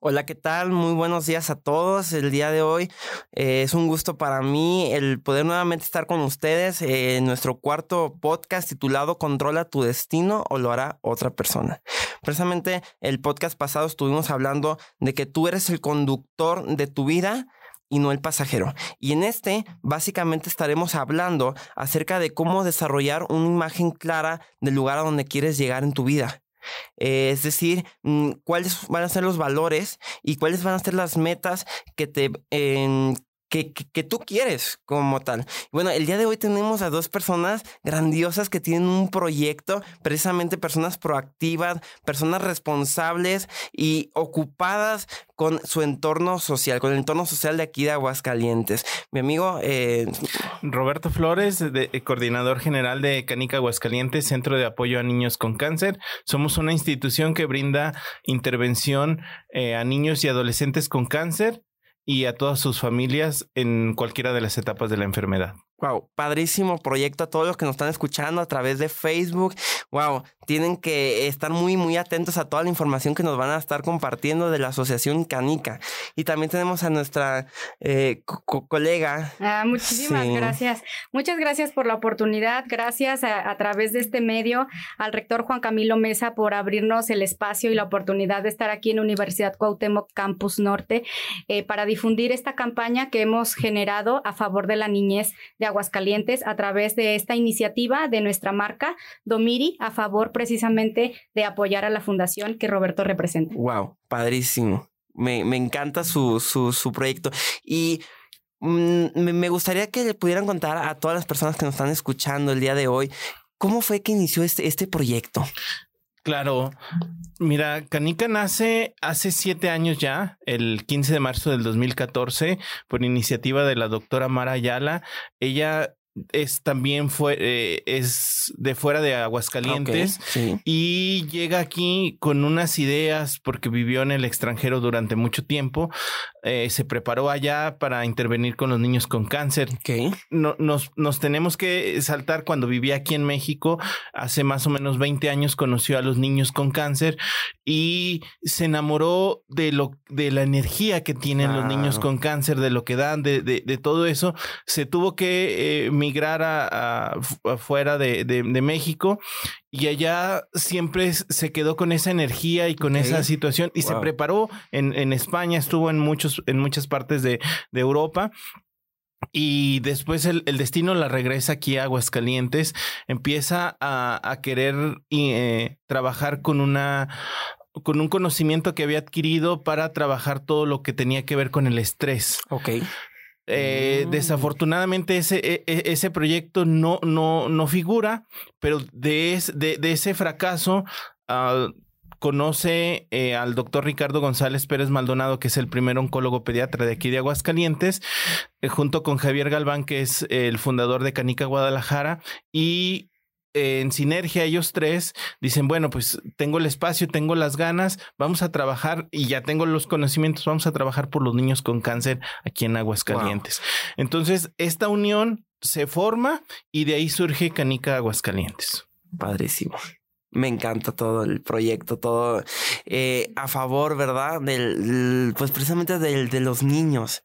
Hola, ¿qué tal? Muy buenos días a todos. El día de hoy eh, es un gusto para mí el poder nuevamente estar con ustedes en nuestro cuarto podcast titulado Controla tu destino o lo hará otra persona. Precisamente el podcast pasado estuvimos hablando de que tú eres el conductor de tu vida y no el pasajero. Y en este, básicamente estaremos hablando acerca de cómo desarrollar una imagen clara del lugar a donde quieres llegar en tu vida. Eh, es decir, mm, cuáles van a ser los valores y cuáles van a ser las metas que te, que, tú quieres como tal. Bueno, el día de hoy tenemos a dos personas grandiosas que tienen un proyecto, precisamente personas proactivas, personas responsables y ocupadas con su entorno social, con el entorno social de aquí de Aguascalientes. Mi amigo eh... Roberto Flores, de, eh, coordinador general de Canica Aguascalientes, Centro de Apoyo a Niños con Cáncer. Somos una institución que brinda intervención eh, a niños y adolescentes con cáncer y a todas sus familias en cualquiera de las etapas de la enfermedad. Wow, padrísimo proyecto a todos los que nos están escuchando a través de Facebook. Wow, tienen que estar muy, muy atentos a toda la información que nos van a estar compartiendo de la Asociación Canica. Y también tenemos a nuestra eh, colega. Ah, muchísimas gracias. Muchas gracias por la oportunidad. Gracias a, través de este medio al rector Juan Camilo Mesa por abrirnos el espacio y la oportunidad de estar aquí en Universidad Cuauhtémoc Campus Norte eh, para difundir esta campaña que hemos generado a favor de la niñez de Aguascalientes a través de esta iniciativa de nuestra marca Domiri a favor precisamente de apoyar a la fundación que Roberto representa. Wow, padrísimo. Me, encanta su, su, proyecto. Y mm, me gustaría que le pudieran contar a todas las personas que nos están escuchando el día de hoy, ¿cómo fue que inició este, este proyecto? Claro. Mira, Canica nace hace siete años ya, el 15 de marzo del 2014, por iniciativa de la doctora Mara Ayala. Ella es también fue, eh, es de fuera de Aguascalientes y llega aquí con unas ideas porque vivió en el extranjero durante mucho tiempo. Eh, se preparó allá para intervenir con los niños con cáncer. No, nos, nos tenemos que saltar cuando vivía aquí en México. Hace más o menos 20 años conoció a los niños con cáncer y se enamoró de lo de la energía que tienen los niños con cáncer, de lo que dan, de, de, todo eso. Se tuvo que eh, migrar a, afuera de, de, México y allá siempre se quedó con esa energía y con esa situación y se preparó en, en, España, estuvo en, muchos, en muchas partes de, de Europa. Y después el, el, destino la regresa aquí a Aguascalientes, empieza a, a querer eh, trabajar con una con un conocimiento que había adquirido para trabajar todo lo que tenía que ver con el estrés. Ok. Eh, mm. Desafortunadamente ese, e, e, ese proyecto no, no, no figura, pero de, de, ese fracaso uh, conoce eh, al doctor Ricardo González Pérez Maldonado, que es el primer oncólogo pediatra de aquí de Aguascalientes, eh, junto con Javier Galván, que es el fundador de Canica Guadalajara, y en sinergia ellos tres dicen, bueno, pues tengo el espacio, tengo las ganas, vamos a trabajar y ya tengo los conocimientos, vamos a trabajar por los niños con cáncer aquí en Aguascalientes. Entonces, esta unión se forma y de ahí surge Canica Aguascalientes. Padrísimo. Me encanta todo el proyecto, todo eh, a favor, ¿verdad? Del, pues precisamente del, de los niños.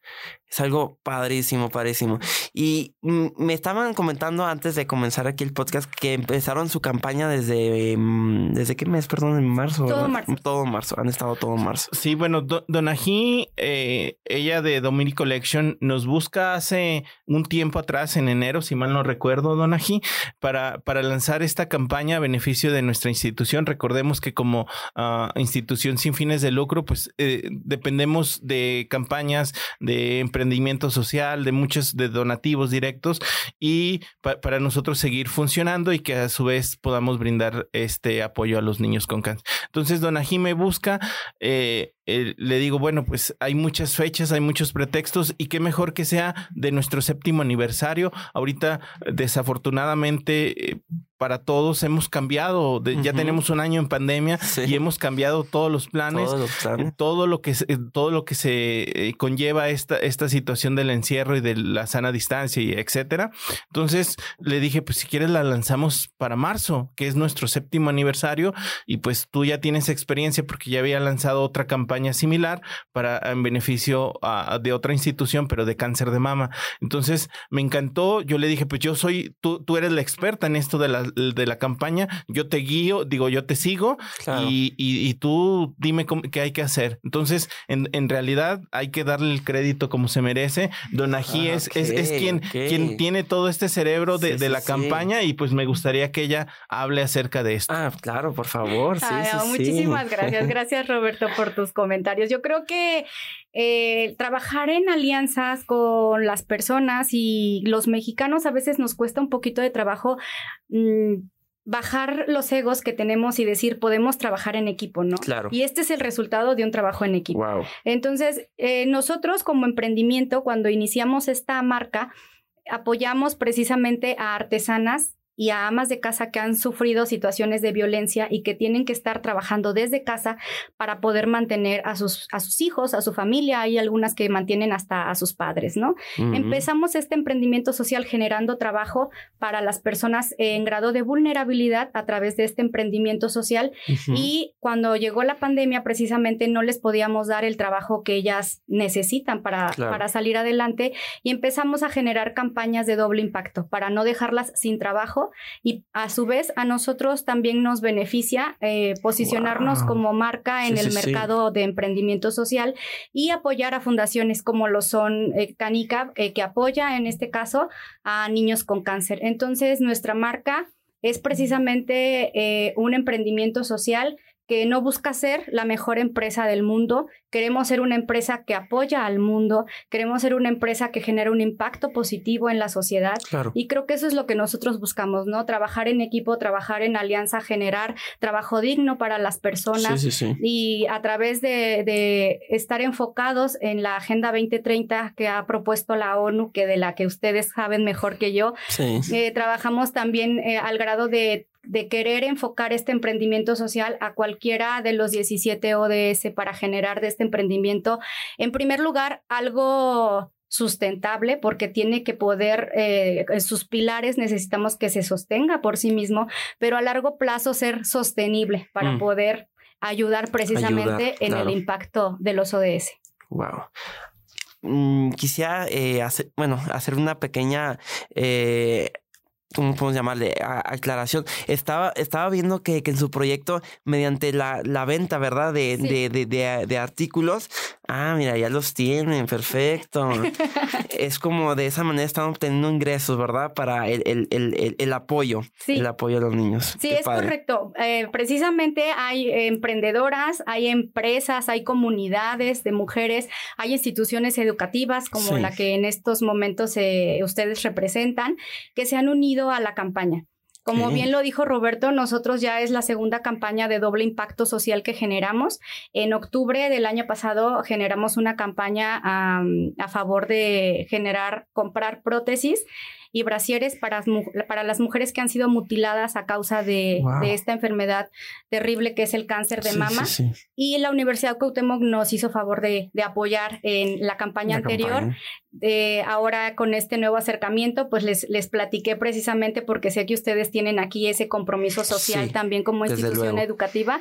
Es algo padrísimo, padrísimo. Y mm, me estaban comentando antes de comenzar aquí el podcast que empezaron su campaña desde... Mm, ¿Desde qué mes? Perdón, en marzo. Todo marzo. Todo marzo. Han estado todo marzo. Sí, bueno, Donají, eh, ella de Dominic Collection, nos busca hace un tiempo atrás, en enero, si mal no recuerdo, Donají, para, para lanzar esta campaña a beneficio de nuestra institución. Recordemos que como ah, institución sin fines de lucro, pues eh, dependemos de campañas de emprendimiento emprendimiento social, de muchos de donativos directos y para nosotros seguir funcionando y que a su vez podamos brindar este apoyo a los niños con cáncer. Entonces, Dona me busca, eh, eh, le digo, bueno, pues hay muchas fechas, hay muchos pretextos y qué mejor que sea de nuestro séptimo aniversario. Ahorita, desafortunadamente, eh, para todos hemos cambiado, ya tenemos un año en pandemia y hemos cambiado todos los planes, todo lo que todo lo que se conlleva esta esta situación del encierro y de la sana distancia y etcétera. Entonces le dije, pues si quieres la lanzamos para marzo, que es nuestro séptimo aniversario y pues tú ya tienes experiencia porque ya había lanzado otra campaña similar para en beneficio de otra institución, pero de cáncer de mama. Entonces me encantó. Yo le dije, pues yo soy, tú, tú eres la experta en esto de la, de la campaña. Yo te guío, digo, yo te sigo y, y, tú dime qué hay que hacer. Entonces, en, en, realidad hay que darle el crédito como se merece. Don Ají es, es, quien, quien tiene todo este cerebro de, de la campaña y pues me gustaría que ella hable acerca de esto. Ah, claro, por favor. Sí, muchísimas gracias. Gracias, Roberto, por tus comentarios. Yo creo que eh, trabajar en alianzas con las personas y los mexicanos a veces nos cuesta un poquito de trabajo. Mm, bajar los egos que tenemos y decir podemos trabajar en equipo, ¿no? Claro. Y este es el resultado de un trabajo en equipo. Wow. Entonces, eh, nosotros como emprendimiento, cuando iniciamos esta marca, apoyamos precisamente a artesanas y a amas de casa que han sufrido situaciones de violencia y que tienen que estar trabajando desde casa para poder mantener a sus, a sus hijos, a su familia. Hay algunas que mantienen hasta a sus padres, ¿no? Empezamos este emprendimiento social generando trabajo para las personas en grado de vulnerabilidad a través de este emprendimiento social y cuando llegó la pandemia precisamente no les podíamos dar el trabajo que ellas necesitan para, para salir adelante y empezamos a generar campañas de doble impacto para no dejarlas sin trabajo y a su vez a nosotros también nos beneficia eh, posicionarnos como marca en el mercado de emprendimiento social y apoyar a fundaciones como lo son eh, Canica, eh, que apoya en este caso a niños con cáncer. Entonces, nuestra marca es precisamente un emprendimiento social que no busca ser la mejor empresa del mundo, queremos ser una empresa que apoya al mundo, queremos ser una empresa que genera un impacto positivo en la sociedad. Y creo que eso es lo que nosotros buscamos, ¿no? Trabajar en equipo, trabajar en alianza, generar trabajo digno para las personas. Y a través de, estar enfocados en la Agenda 2030 que ha propuesto la ONU, que de la que ustedes saben mejor que yo, eh, trabajamos también eh, al grado de de querer enfocar este emprendimiento social a cualquiera de los 17 ODS para generar de este emprendimiento, en primer lugar, algo sustentable porque tiene que poder, eh, sus pilares necesitamos que se sostenga por sí mismo, pero a largo plazo ser sostenible para mm. poder ayudar precisamente en el impacto de los ODS. Wow. Mm, quisiera eh, hacer, bueno, hacer una pequeña eh, ¿cómo podemos llamarle? aclaración. Estaba, estaba viendo que, que en su proyecto, mediante la, la venta, ¿verdad? De, de, de, de, artículos. Ah, mira, ya los tienen, perfecto. es como de esa manera están obteniendo ingresos, ¿verdad? Para el, el, el, el apoyo. El apoyo a los niños. Sí, es correcto. Eh, precisamente hay emprendedoras, hay empresas, hay comunidades de mujeres, hay instituciones educativas como la que en estos momentos eh, ustedes representan, que se han unido a la campaña. Como bien lo dijo Roberto, nosotros ya es la segunda campaña de doble impacto social que generamos. En octubre del año pasado generamos una campaña a favor de generar, comprar prótesis y brasieres para, para las mujeres que han sido mutiladas a causa de, esta enfermedad terrible que es el cáncer de mama. Y la Universidad Cuauhtémoc nos hizo favor de, apoyar en la campaña anterior. ahora con este nuevo acercamiento, pues les, les platiqué precisamente porque sé que ustedes tienen aquí ese compromiso social también como institución educativa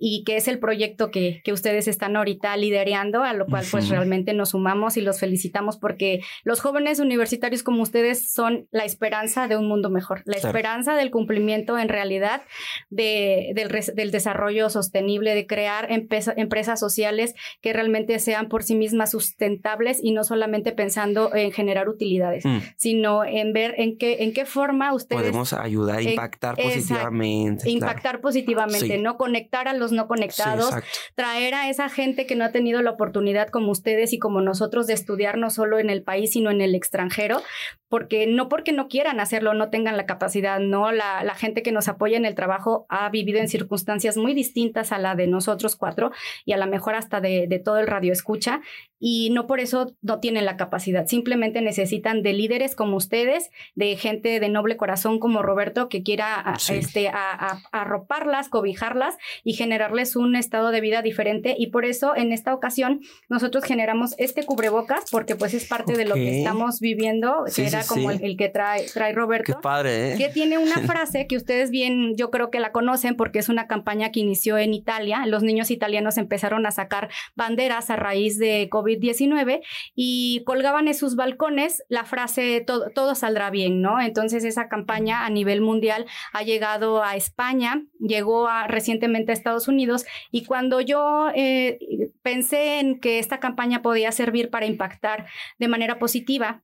y que es el proyecto que, que ustedes están ahorita liderando, a lo cual pues realmente nos sumamos y los felicitamos porque los jóvenes universitarios como ustedes son la esperanza de un mundo mejor, la esperanza del cumplimiento en realidad de, del, desarrollo sostenible, de crear empresas sociales que realmente sean por sí mismas sustentables y no solamente pensando en generar utilidades, mm. sino en ver en qué, en qué forma ustedes... Podemos ayudar a impactar positivamente. impactar positivamente, no conectar a los no conectados, traer a esa gente que no ha tenido la oportunidad como ustedes y como nosotros de estudiar no solo en el país, sino en el extranjero, porque no porque no quieran hacerlo, no tengan la capacidad, no, la, la, gente que nos apoya en el trabajo ha vivido en circunstancias muy distintas a la de nosotros cuatro y a lo mejor hasta de, de todo el radio escucha y no por eso no tienen la capacidad, simplemente necesitan de líderes como ustedes, de gente de noble corazón como Roberto que quiera este, a, arroparlas, cobijarlas y generarles un estado de vida diferente y por eso en esta ocasión nosotros generamos este cubrebocas porque pues es parte de lo que estamos viviendo, que era como el, que trae, trae Roberto. Qué padre, ¿eh? Que tiene una frase que ustedes bien, yo creo que la conocen porque es una campaña que inició en Italia. Los niños italianos empezaron a sacar banderas a raíz de COVID-19 y colgaban en sus balcones la frase todo, todo saldrá bien, ¿no? Entonces esa campaña a nivel mundial ha llegado a España, llegó a, recientemente a Estados Unidos y cuando yo eh, pensé en que esta campaña podía servir para impactar de manera positiva,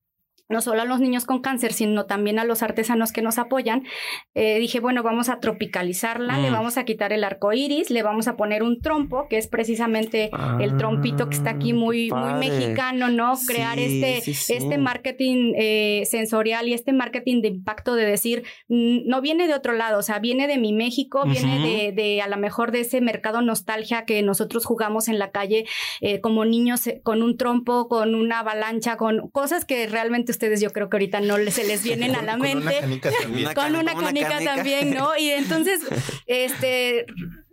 no solo a los niños con cáncer, sino también a los artesanos que nos apoyan, eh, dije, bueno, vamos a tropicalizarla, le mm. vamos a quitar el arco iris, le vamos a poner un trompo, que es precisamente el trompito que está aquí muy, muy mexicano, ¿no? Crear este, este marketing eh, sensorial y este marketing de impacto de decir, no viene de otro lado, o sea, viene de mi México, viene de, de, a lo mejor de ese mercado nostalgia que nosotros jugamos en la calle eh, como niños con un trompo, con una avalancha, con cosas que realmente ustedes yo creo que ahorita no se les vienen a la mente. Con una canica también. con una canica, también, ¿no? Y entonces, este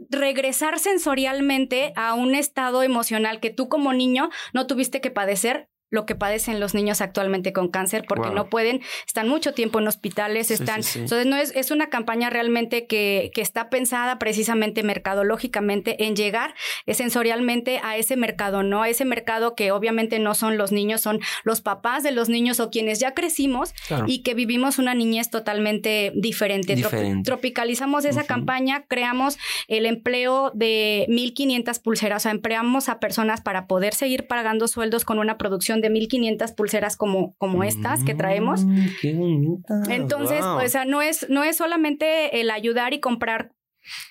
regresar sensorialmente a un estado emocional que tú como niño no tuviste que padecer lo que padecen los niños actualmente con cáncer porque no pueden, están mucho tiempo en hospitales, están, entonces no es, es una campaña realmente que, que, está pensada precisamente mercadológicamente en llegar sensorialmente a ese mercado, ¿no? A ese mercado que obviamente no son los niños, son los papás de los niños o quienes ya crecimos y que vivimos una niñez totalmente diferente. tropicalizamos esa campaña, creamos el empleo de 1.500 pulseras, o sea, empleamos a personas para poder seguir pagando sueldos con una producción de 1500 pulseras como, como estas que traemos. Mm, qué bonita. Entonces, o sea, no es, no es solamente el ayudar y comprar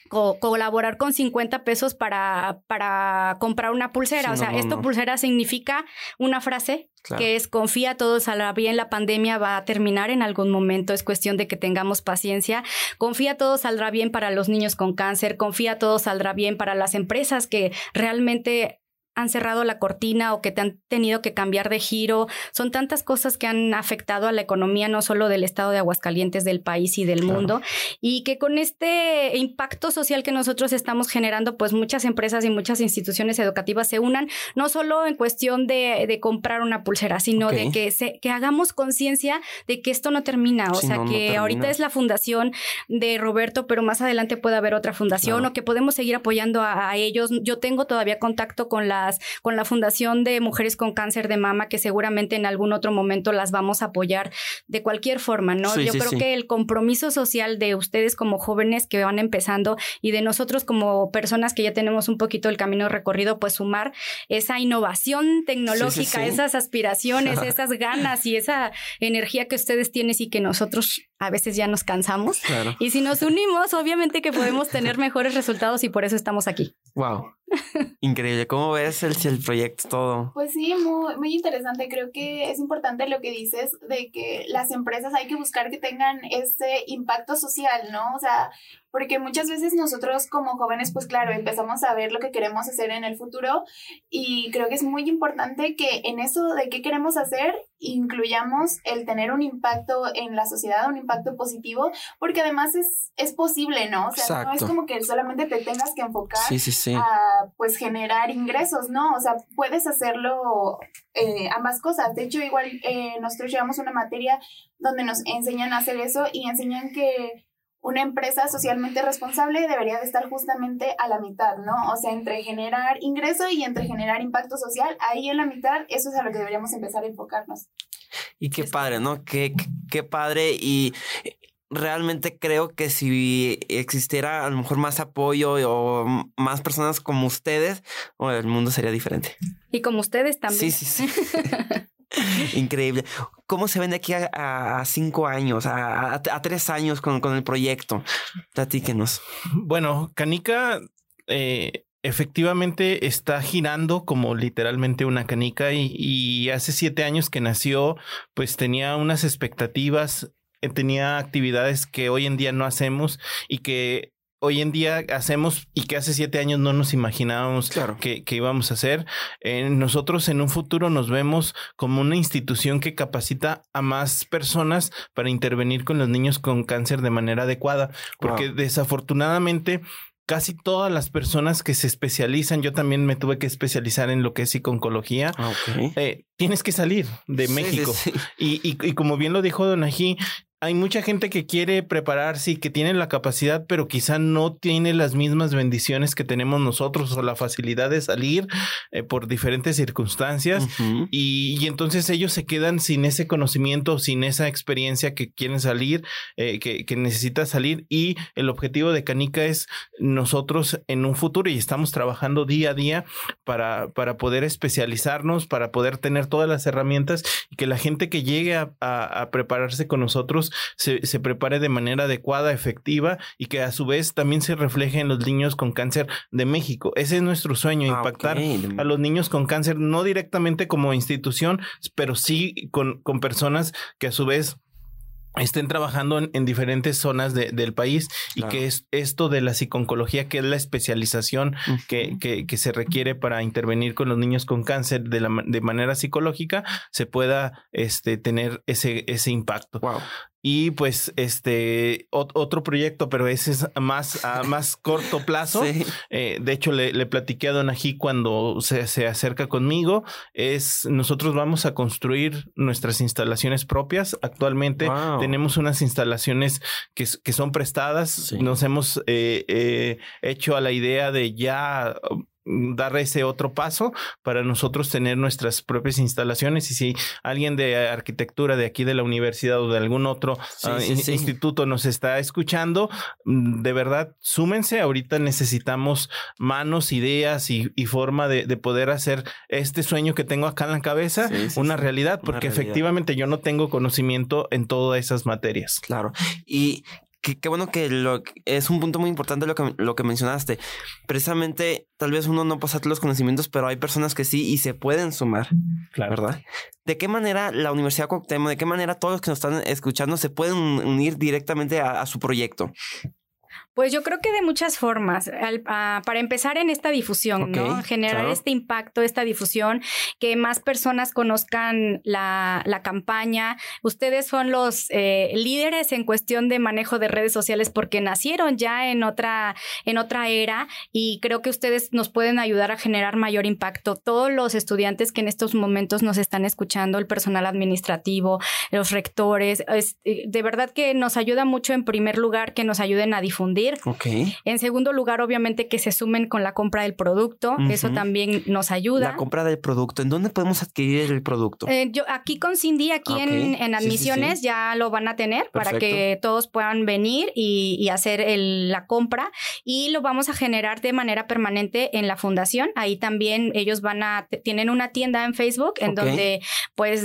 colaborar con 50 pesos para, para comprar una pulsera. o sea, esto pulsera significa una frase que es confía, todo saldrá bien, la pandemia va a terminar en algún momento, es cuestión de que tengamos paciencia. Confía, todo saldrá bien para los niños con cáncer, confía, todo saldrá bien para las empresas que realmente han cerrado la cortina o que te han tenido que cambiar de giro. Son tantas cosas que han afectado a la economía, no solo del estado de Aguascalientes, del país y del mundo. Y que con este impacto social que nosotros estamos generando, pues muchas empresas y muchas instituciones educativas se unan, no solo en cuestión de, de comprar una pulsera, sino de que, se, que hagamos conciencia de que esto no termina. O sea, que ahorita es la fundación de Roberto, pero más adelante puede haber otra fundación o que podemos seguir apoyando a ellos. Yo tengo todavía contacto con la con la Fundación de Mujeres con Cáncer de Mama, que seguramente en algún otro momento las vamos a apoyar de cualquier forma, ¿no? Yo creo que el compromiso social de ustedes como jóvenes que van empezando y de nosotros como personas que ya tenemos un poquito el camino recorrido, pues sumar esa innovación tecnológica, esas aspiraciones, esas ganas y esa energía que ustedes tienen y que nosotros a veces ya nos cansamos. Y si nos unimos, obviamente que podemos tener mejores resultados y por eso estamos aquí. Wow. Increíble. ¿Cómo ves el, el proyecto todo? Pues sí, muy, muy interesante. Creo que es importante lo que dices de que las empresas hay que buscar que tengan ese impacto social, ¿no? O sea, porque muchas veces nosotros como jóvenes, pues claro, empezamos a ver lo que queremos hacer en el futuro y creo que es muy importante que en eso de qué queremos hacer incluyamos el tener un impacto en la sociedad, un impacto positivo, porque además es, es posible, ¿no? O sea, no es como que solamente te tengas que enfocar a pues generar ingresos, ¿no? O sea, puedes hacerlo eh, ambas cosas. De hecho, igual eh, nosotros llevamos una materia donde nos enseñan a hacer eso y enseñan que una empresa socialmente responsable debería de estar justamente a la mitad, ¿no? O sea, entre generar ingreso y entre generar impacto social, ahí en la mitad, eso es a lo que deberíamos empezar a enfocarnos. Y qué padre, ¿no? Qué, qué padre y realmente creo que si existiera a lo mejor más apoyo o más personas como ustedes, el mundo sería diferente. Y como ustedes también. Sí, sí, sí. Increíble. ¿Cómo se ven de aquí a, cinco años, a, tres años con, el proyecto? Platíquenos. Bueno, Canica eh, efectivamente está girando como literalmente una canica y, y, hace siete años que nació, pues tenía unas expectativas, eh, tenía actividades que hoy en día no hacemos y que hoy en día hacemos y que hace siete años no nos imaginábamos que, íbamos a hacer. Eh, nosotros en un futuro nos vemos como una institución que capacita a más personas para intervenir con los niños con cáncer de manera adecuada, porque desafortunadamente casi todas las personas que se especializan, yo también me tuve que especializar en lo que es psiconcología, ah, eh, tienes que salir de México. Y, y, y, como bien lo dijo Don Ají, hay mucha gente que quiere prepararse y que tiene la capacidad, pero quizá no tiene las mismas bendiciones que tenemos nosotros o la facilidad de salir eh, por diferentes circunstancias. y, entonces ellos se quedan sin ese conocimiento, sin esa experiencia que quieren salir, eh, que, que necesita salir. Y el objetivo de Canica es nosotros en un futuro y estamos trabajando día a día para, para poder especializarnos, para poder tener todas las herramientas y que la gente que llegue a prepararse con nosotros se, prepare de manera adecuada, efectiva y que a su vez también se refleje en los niños con cáncer de México. Ese es nuestro sueño, ah, impactar a los niños con cáncer, no directamente como institución, pero sí con, con personas que a su vez estén trabajando en, diferentes zonas del país y que es esto de la psiconcología, que es la especialización que, que, se requiere para intervenir con los niños con cáncer de, la, de manera psicológica, se pueda este, tener ese, ese impacto. Wow. Y pues este otro proyecto, pero ese es más a más corto plazo. Eh, de hecho, le, le, platiqué a Don Ají cuando se, se, acerca conmigo. Es nosotros vamos a construir nuestras instalaciones propias. Actualmente tenemos unas instalaciones que, que son prestadas. Nos hemos eh, eh, hecho a la idea de ya dar ese otro paso para nosotros tener nuestras propias instalaciones. Y si alguien de arquitectura de aquí de la universidad o de algún otro ah, instituto nos está escuchando, mm, de verdad, súmense, ahorita necesitamos manos, ideas y, forma de, poder hacer este sueño que tengo acá en la cabeza una realidad, porque efectivamente yo no tengo conocimiento en todas esas materias. Claro. Y qué bueno que lo, es un punto muy importante lo que, lo que mencionaste. Precisamente, tal vez uno no pasa los conocimientos, pero hay personas que sí y se pueden sumar. Claro. ¿Verdad? ¿De qué manera la Universidad Cuauhtémoc, de qué manera todos los que nos están escuchando se pueden unir directamente a su proyecto? Pues yo creo que de muchas formas. Ah, para empezar en esta difusión, ¿no? Generar este impacto, esta difusión, que más personas conozcan la, campaña. Ustedes son los eh, líderes en cuestión de manejo de redes sociales porque nacieron ya en otra, en otra era y creo que ustedes nos pueden ayudar a generar mayor impacto. Todos los estudiantes que en estos momentos nos están escuchando, el personal administrativo, los rectores, eh, de verdad que nos ayuda mucho en primer lugar que nos ayuden a difundir en segundo lugar, obviamente que se sumen con la compra del producto. Eso también nos ayuda. La compra del producto. ¿En dónde podemos adquirir el producto? Eh, yo aquí con Cindy, aquí en, admisiones, ya lo van a tener para que todos puedan venir y, hacer la compra. Y lo vamos a generar de manera permanente en la fundación. Ahí también ellos van a, tienen una tienda en Facebook en donde pues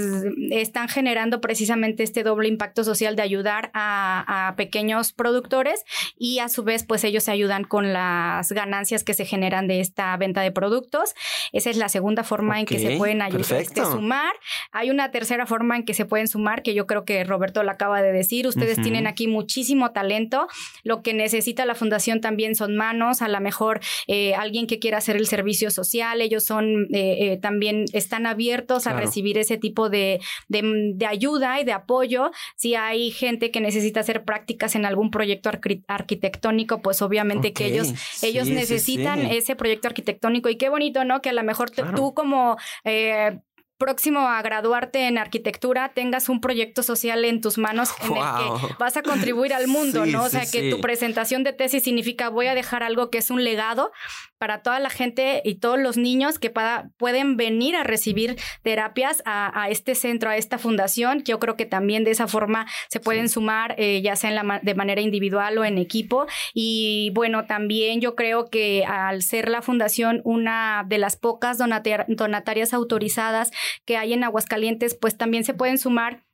están generando precisamente este doble impacto social de ayudar a, a pequeños productores y a su vez pues ellos se ayudan con las ganancias que se generan de esta venta de productos. Esa es la segunda forma en que se pueden ayudar, este, sumar. Hay una tercera forma en que se pueden sumar que yo creo que Roberto lo acaba de decir. Ustedes tienen aquí muchísimo talento. Lo que necesita la fundación también son manos, a lo mejor eh, alguien que quiera hacer el servicio social. Ellos son eh, eh, también están abiertos a recibir ese tipo de, de, ayuda y de apoyo. Si hay gente que necesita hacer prácticas en algún proyecto arquitectónico, arquitectónico, pues obviamente que ellos, ellos necesitan ese proyecto arquitectónico. Y qué bonito, ¿no? Que a lo mejor tú como eh, próximo a graduarte en arquitectura tengas un proyecto social en tus manos en el que vas a contribuir al mundo, ¿no? O sea, que tu presentación de tesis significa voy a dejar algo que es un legado para toda la gente y todos los niños que pueden venir a recibir terapias a, este centro, a esta fundación. Yo creo que también de esa forma se pueden sumar, eh, ya sea en la, de manera individual o en equipo. Y bueno, también yo creo que al ser la fundación una de las pocas donatarias autorizadas que hay en Aguascalientes, pues también se pueden sumar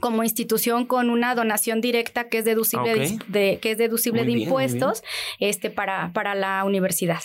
como institución con una donación directa que es deducible de, que es deducible de impuestos este para, para la universidad.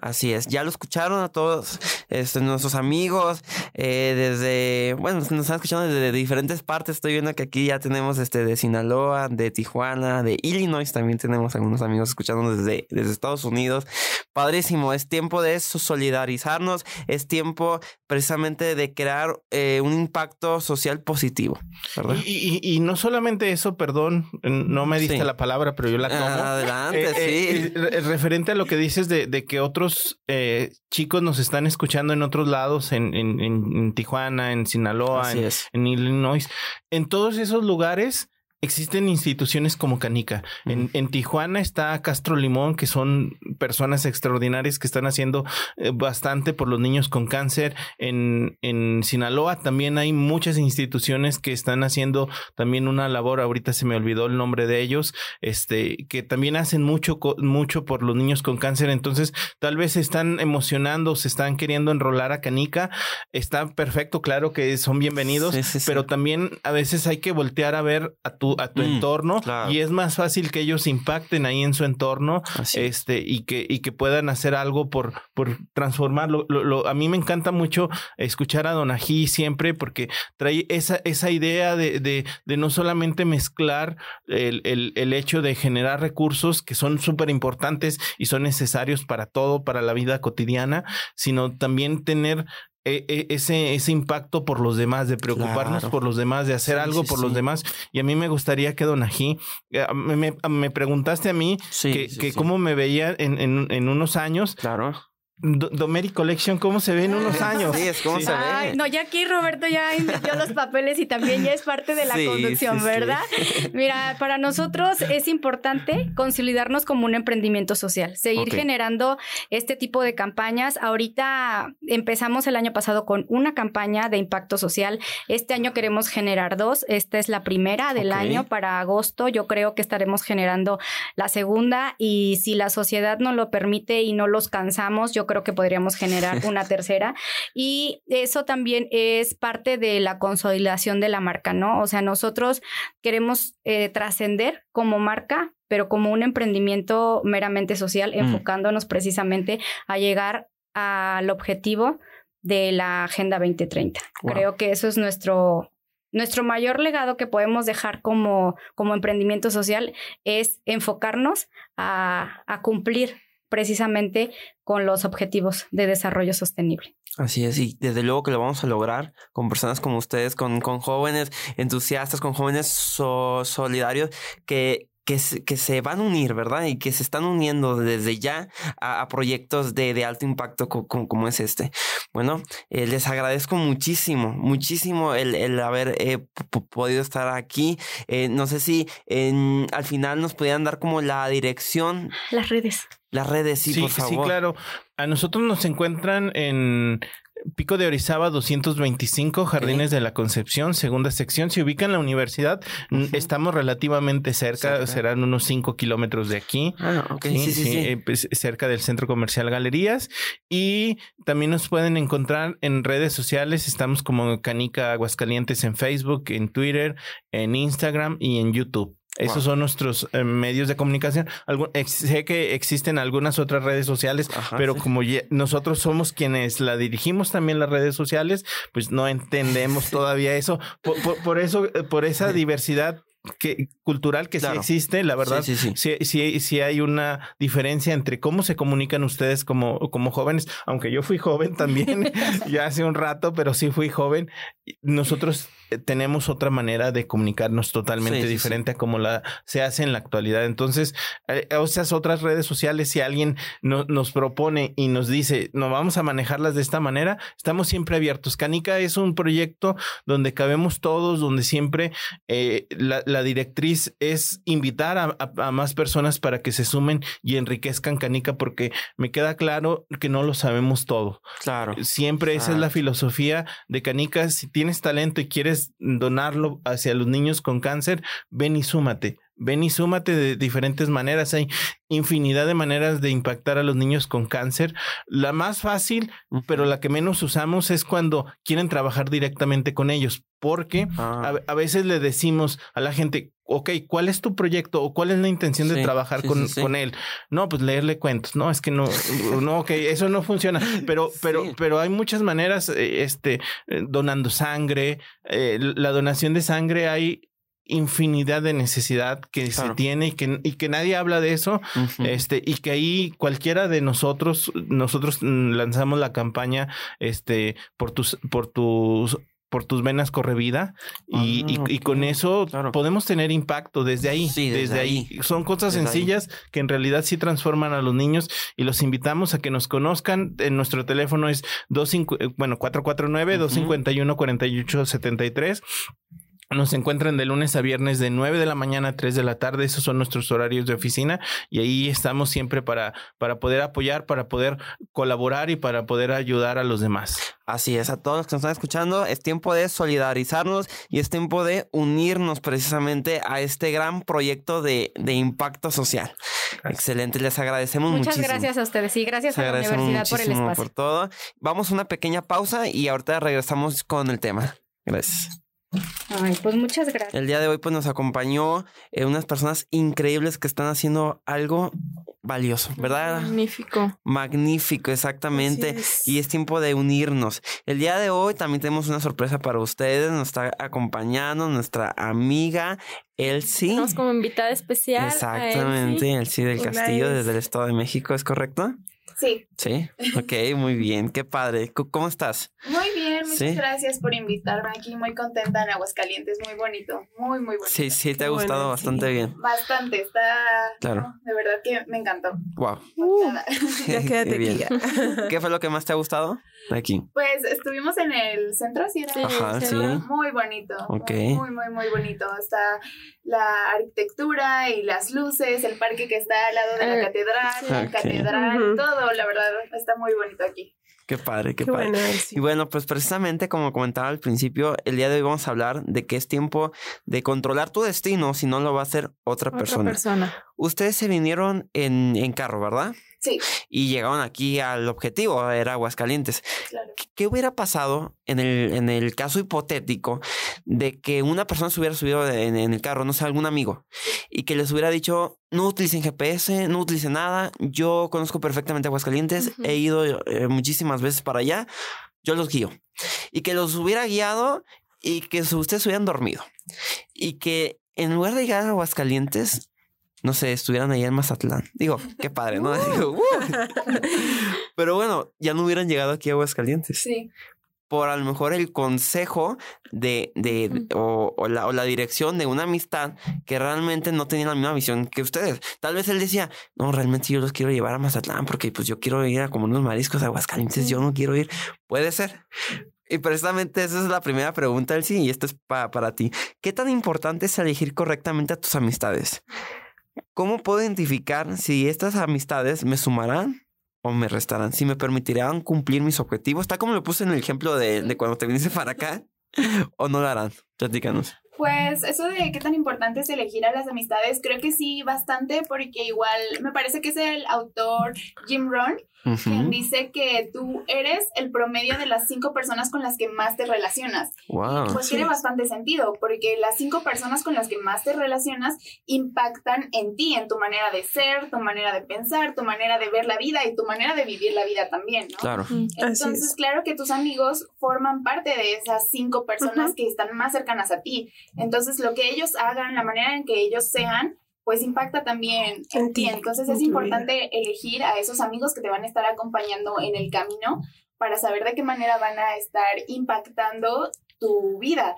Así es, ya lo escucharon a todos este, nuestros amigos, eh, desde, bueno, nos están escuchando desde diferentes partes. Estoy viendo que aquí ya tenemos este de Sinaloa, de Tijuana, de Illinois, también tenemos algunos amigos escuchando desde, desde Estados Unidos. Padrísimo, es tiempo de solidarizarnos, es tiempo precisamente de crear eh, un impacto social positivo, ¿verdad? Y, no solamente eso, perdón, no me diste la palabra, pero yo la tomo. adelante, eh, sí. referente a lo que dices de, de que otros eh, chicos nos están escuchando en otros lados, en, en, Tijuana, en Sinaloa, en, Illinois. En todos esos lugares Existen instituciones como Canica. En, en, Tijuana está Castro Limón, que son personas extraordinarias que están haciendo eh, bastante por los niños con cáncer. En, en Sinaloa también hay muchas instituciones que están haciendo también una labor. Ahorita se me olvidó el nombre de ellos, este, que también hacen mucho, mucho por los niños con cáncer. Entonces, tal vez se están emocionando, se están queriendo enrolar a Canica. Está perfecto, claro que son bienvenidos, pero también a veces hay que voltear a ver a tu a tu mm, entorno y es más fácil que ellos impacten ahí en su entorno este y que y que puedan hacer algo por por transformarlo lo, a mí me encanta mucho escuchar a Donají siempre porque trae esa esa idea de, de, de no solamente mezclar el, el, el, hecho de generar recursos que son súper importantes y son necesarios para todo para la vida cotidiana sino también tener ese, ese impacto por los demás, de preocuparnos por los demás, de hacer algo por los demás. Y a mí me gustaría que Don Ají, eh, me, me, preguntaste a mí que, que cómo me veía en, en, en unos años. Claro. Domeri Collection, ¿cómo se ve en unos años? Sí, es como se ve. No, ya aquí Roberto ya invirtió los papeles y también ya es parte de la conducción, ¿verdad? Mira, para nosotros es importante consolidarnos como un emprendimiento social, seguir generando este tipo de campañas. Ahorita empezamos el año pasado con una campaña de impacto social. Este año queremos generar dos. Esta es la primera del año para agosto. Yo creo que estaremos generando la segunda y si la sociedad nos lo permite y no los cansamos, yo creo que podríamos generar una tercera. Y eso también es parte de la consolidación de la marca, ¿no? O sea, nosotros queremos eh, trascender como marca, pero como un emprendimiento meramente social, mm. enfocándonos precisamente a llegar al objetivo de la Agenda 2030. Creo que eso es nuestro, nuestro mayor legado que podemos dejar como, como emprendimiento social es enfocarnos a, a cumplir precisamente con los objetivos de desarrollo sostenible. Así es, y desde luego que lo vamos a lograr con personas como ustedes, con, con jóvenes entusiastas, con jóvenes solidarios que, que se, que se van a unir, ¿verdad? Y que se están uniendo desde ya a, proyectos de, de, alto impacto como, es este. Bueno, eh, les agradezco muchísimo, muchísimo el, el haber eh, podido estar aquí. Eh, no sé si al final nos pudieran dar como la dirección. Las redes. Las redes, sí, por favor. Sí, claro. A nosotros nos encuentran en Pico de Orizaba 225, Jardines de la Concepción, segunda sección. Se ubica en la universidad. Estamos relativamente cerca, serán unos 5 kilómetros de aquí. Ah, ok. Sí, sí, sí, eh, pues, cerca del Centro Comercial Galerías. Y también nos pueden encontrar en redes sociales. Estamos como Canica Aguascalientes en Facebook, en Twitter, en Instagram y en YouTube. Esos son nuestros eh, medios de comunicación. sé que existen algunas otras redes sociales, pero como nosotros somos quienes la dirigimos también las redes sociales, pues no entendemos todavía eso. Por, eso, eh, por esa diversidad que, cultural que sí existe, la verdad, sí sí, sí, hay una diferencia entre cómo se comunican ustedes como, como jóvenes, aunque yo fui joven también, ya hace un rato, pero sí fui joven. Nosotros tenemos otra manera de comunicarnos totalmente diferente a como la se hace en la actualidad. Entonces, eh, esas otras redes sociales, si alguien nos propone y nos dice, no vamos a manejarlas de esta manera, estamos siempre abiertos. Canica es un proyecto donde cabemos todos, donde siempre eh, la, directriz es invitar a, más personas para que se sumen y enriquezcan Canica, porque me queda claro que no lo sabemos todo. Claro. Siempre esa es la filosofía de Canica. Si tienes talento y quieres donarlo hacia los niños con cáncer, ven y súmate ven y súmate de diferentes maneras. Hay infinidad de maneras de impactar a los niños con cáncer. La más fácil, pero la que menos usamos es cuando quieren trabajar directamente con ellos, porque ah. a, veces le decimos a la gente, ok, ¿cuál es tu proyecto o cuál es la intención de trabajar con, con, él? No, pues leerle cuentos. No, es que no, no, ok, eso no funciona. Pero, pero, pero hay muchas maneras, eh, este, eh, donando sangre, eh, la donación de sangre hay infinidad de necesidad que se tiene y que, y que nadie habla de eso. Este, y que ahí cualquiera de nosotros, nosotros lanzamos la campaña, este, por tus, por tus por tus venas corre vida y, y, con eso podemos tener impacto desde ahí, desde, ahí. Son cosas sencillas que en realidad sí transforman a los niños y los invitamos a que nos conozcan. En nuestro teléfono es 25, bueno, 449 251 4873 nos encuentran de lunes a viernes de 9 de la mañana a 3 de la tarde. Esos son nuestros horarios de oficina y ahí estamos siempre para, para poder apoyar, para poder colaborar y para poder ayudar a los demás. Así es, a todos los que nos están escuchando, es tiempo de solidarizarnos y es tiempo de unirnos precisamente a este gran proyecto de, impacto social. Excelente, les agradecemos Muchas muchísimo. gracias a ustedes y gracias a la universidad por el espacio. Por todo. Vamos a una pequeña pausa y ahorita regresamos con el tema. Gracias. Ay, pues muchas gracias. El día de hoy pues nos acompañó eh, unas personas increíbles que están haciendo algo valioso, ¿verdad? Magnífico. Magnífico, exactamente. Y es tiempo de unirnos. El día de hoy también tenemos una sorpresa para ustedes. Nos está acompañando nuestra amiga Elsie. Estamos como invitada especial. Exactamente, Elsie, del Castillo desde el Estado de México, ¿es correcto? Sí. Sí, ok, muy bien, qué padre. ¿Cómo estás? Muy bien, muchas gracias por invitarme aquí, muy contenta en Aguascalientes, muy bonito, muy, muy bonito. Sí, sí, te ha gustado bastante bien. Bastante, está, claro. de verdad que me encantó. Wow. ya quédate aquí. ¿Qué fue lo que más te ha gustado aquí? Pues estuvimos en el centro, sí, era Ajá, sí. muy bonito. Ok. Muy, muy, muy bonito. Está la arquitectura y las luces, el parque que está al lado de la eh, catedral, la catedral, todo la verdad está muy bonito aquí. Qué padre, qué, padre. y bueno, pues precisamente como comentaba al principio, el día de hoy vamos a hablar de que es tiempo de controlar tu destino, si no lo va a hacer otra, otra persona. persona. Ustedes se vinieron en, en carro, ¿verdad? Sí. Y llegaron aquí al objetivo, era Aguascalientes. ¿Qué hubiera pasado en el, en el caso hipotético de que una persona se hubiera subido en, el carro, no sé, algún amigo, y que les hubiera dicho, no utilicen GPS, no utilicen nada, yo conozco perfectamente Aguascalientes, he ido eh, muchísimas veces para allá, yo los guío. Y que los hubiera guiado y que ustedes hubieran dormido. Y que en lugar de llegar a Aguascalientes, no sé, estuvieran ahí en Mazatlán. Digo, qué padre, ¿no? Digo, Pero bueno, ya no hubieran llegado aquí a Aguascalientes. Sí. Por a lo mejor el consejo de, de, o, o, la, o la dirección de una amistad que realmente no tenía la misma visión que ustedes. Tal vez él decía, no, realmente yo los quiero llevar a Mazatlán porque pues yo quiero ir a como unos mariscos a Aguascalientes, yo no quiero ir. Puede ser. Y precisamente esa es la primera pregunta sí, y esto es para ti. ¿Qué tan importante es elegir correctamente a tus amistades? ¿Cómo puedo identificar si estas amistades me sumarán o me restarán? Si me permitirán cumplir mis objetivos. Está como lo puse en el ejemplo de, de cuando te viniste para acá. ¿O no lo harán? Platícanos. Pues eso de qué tan importante es elegir a las amistades, creo que sí, bastante, porque igual me parece que es el autor Jim Rohn quien dice que tú eres el promedio de las cinco personas con las que más te relacionas. Pues tiene bastante sentido, porque las cinco personas con las que más te relacionas impactan en ti, en tu manera de ser, tu manera de pensar, tu manera de ver la vida y tu manera de vivir la vida también, ¿no? Claro. Entonces, claro que tus amigos forman parte de esas cinco personas que están más cercanas a ti. Entonces, lo que ellos hagan, la manera en que ellos sean, pues impacta también en ti. Entonces, es importante elegir a esos amigos que te van a estar acompañando en el camino para saber de qué manera van a estar impactando tu vida.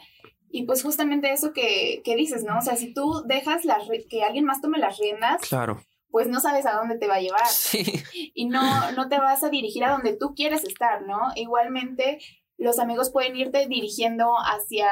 Y pues justamente eso que, que dices, ¿no? O sea, si tú dejas las que alguien más tome las riendas, claro pues no sabes a dónde te va a llevar. Sí. Y no, no te vas a dirigir a donde tú quieres estar, ¿no? Igualmente, los amigos pueden irte dirigiendo hacia,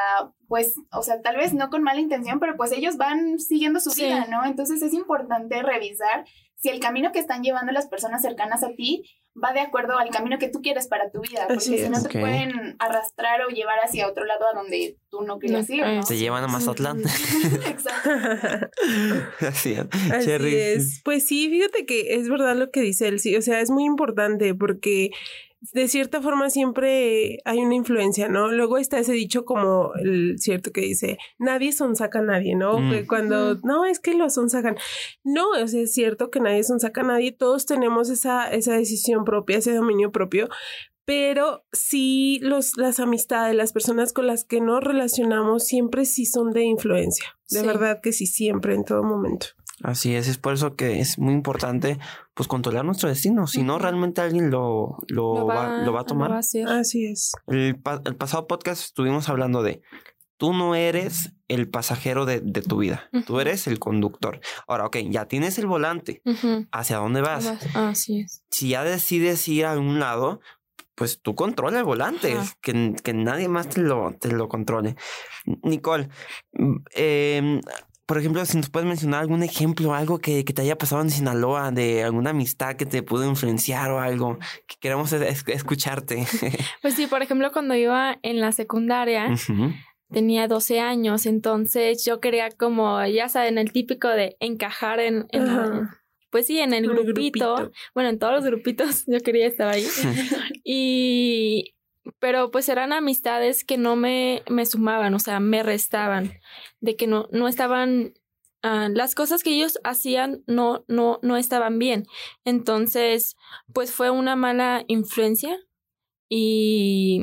pues, o sea, tal vez no con mala intención, pero pues ellos van siguiendo su vida, ¿no? Entonces es importante revisar si el camino que están llevando las personas cercanas a ti va de acuerdo al camino que tú quieres para tu vida, porque si no te pueden arrastrar o llevar hacia otro lado a donde tú no querías ir. ¿no? Te llevan a Mazatlán. Exacto. Así, es. Así es. Pues sí, fíjate que es verdad lo que dice él, sí, o sea, es muy importante porque de cierta forma siempre hay una influencia, ¿no? Luego está ese dicho como el cierto que dice, nadie sonsaca a nadie, ¿no? Mm. Cuando, no, es que lo sonsacan. No, o sea, es cierto que nadie sonsaca a nadie, todos tenemos esa, esa decisión propia, ese dominio propio, pero sí los, las amistades, las personas con las que nos relacionamos siempre sí son de influencia. De verdad que sí, siempre, en todo momento. Así es, es por eso que es muy importante pues controlar nuestro destino. Si no, realmente alguien lo, lo, va, lo va, a tomar. Así es. El, el, pasado podcast estuvimos hablando de tú no eres el pasajero de, de tu vida, tú eres el conductor. Ahora, ok, ya tienes el volante. ¿Hacia dónde vas? Así es. Si ya decides ir a un lado, pues tú controla el volante, que, que, nadie más te lo, te lo controle. Nicole, eh, por ejemplo, si nos puedes mencionar algún ejemplo, algo que, te haya pasado en Sinaloa, de alguna amistad que te pudo influenciar o algo, que queremos escucharte. Pues sí, por ejemplo, cuando iba en la secundaria, tenía 12 años, entonces yo quería como, ya saben, el típico de encajar en, pues sí, en el grupito. Bueno, en todos los grupitos yo quería estar ahí. y pero pues eran amistades que no me, me sumaban, o sea, me restaban, de que no, no estaban, uh, las cosas que ellos hacían no, no, no estaban bien. Entonces, pues fue una mala influencia y,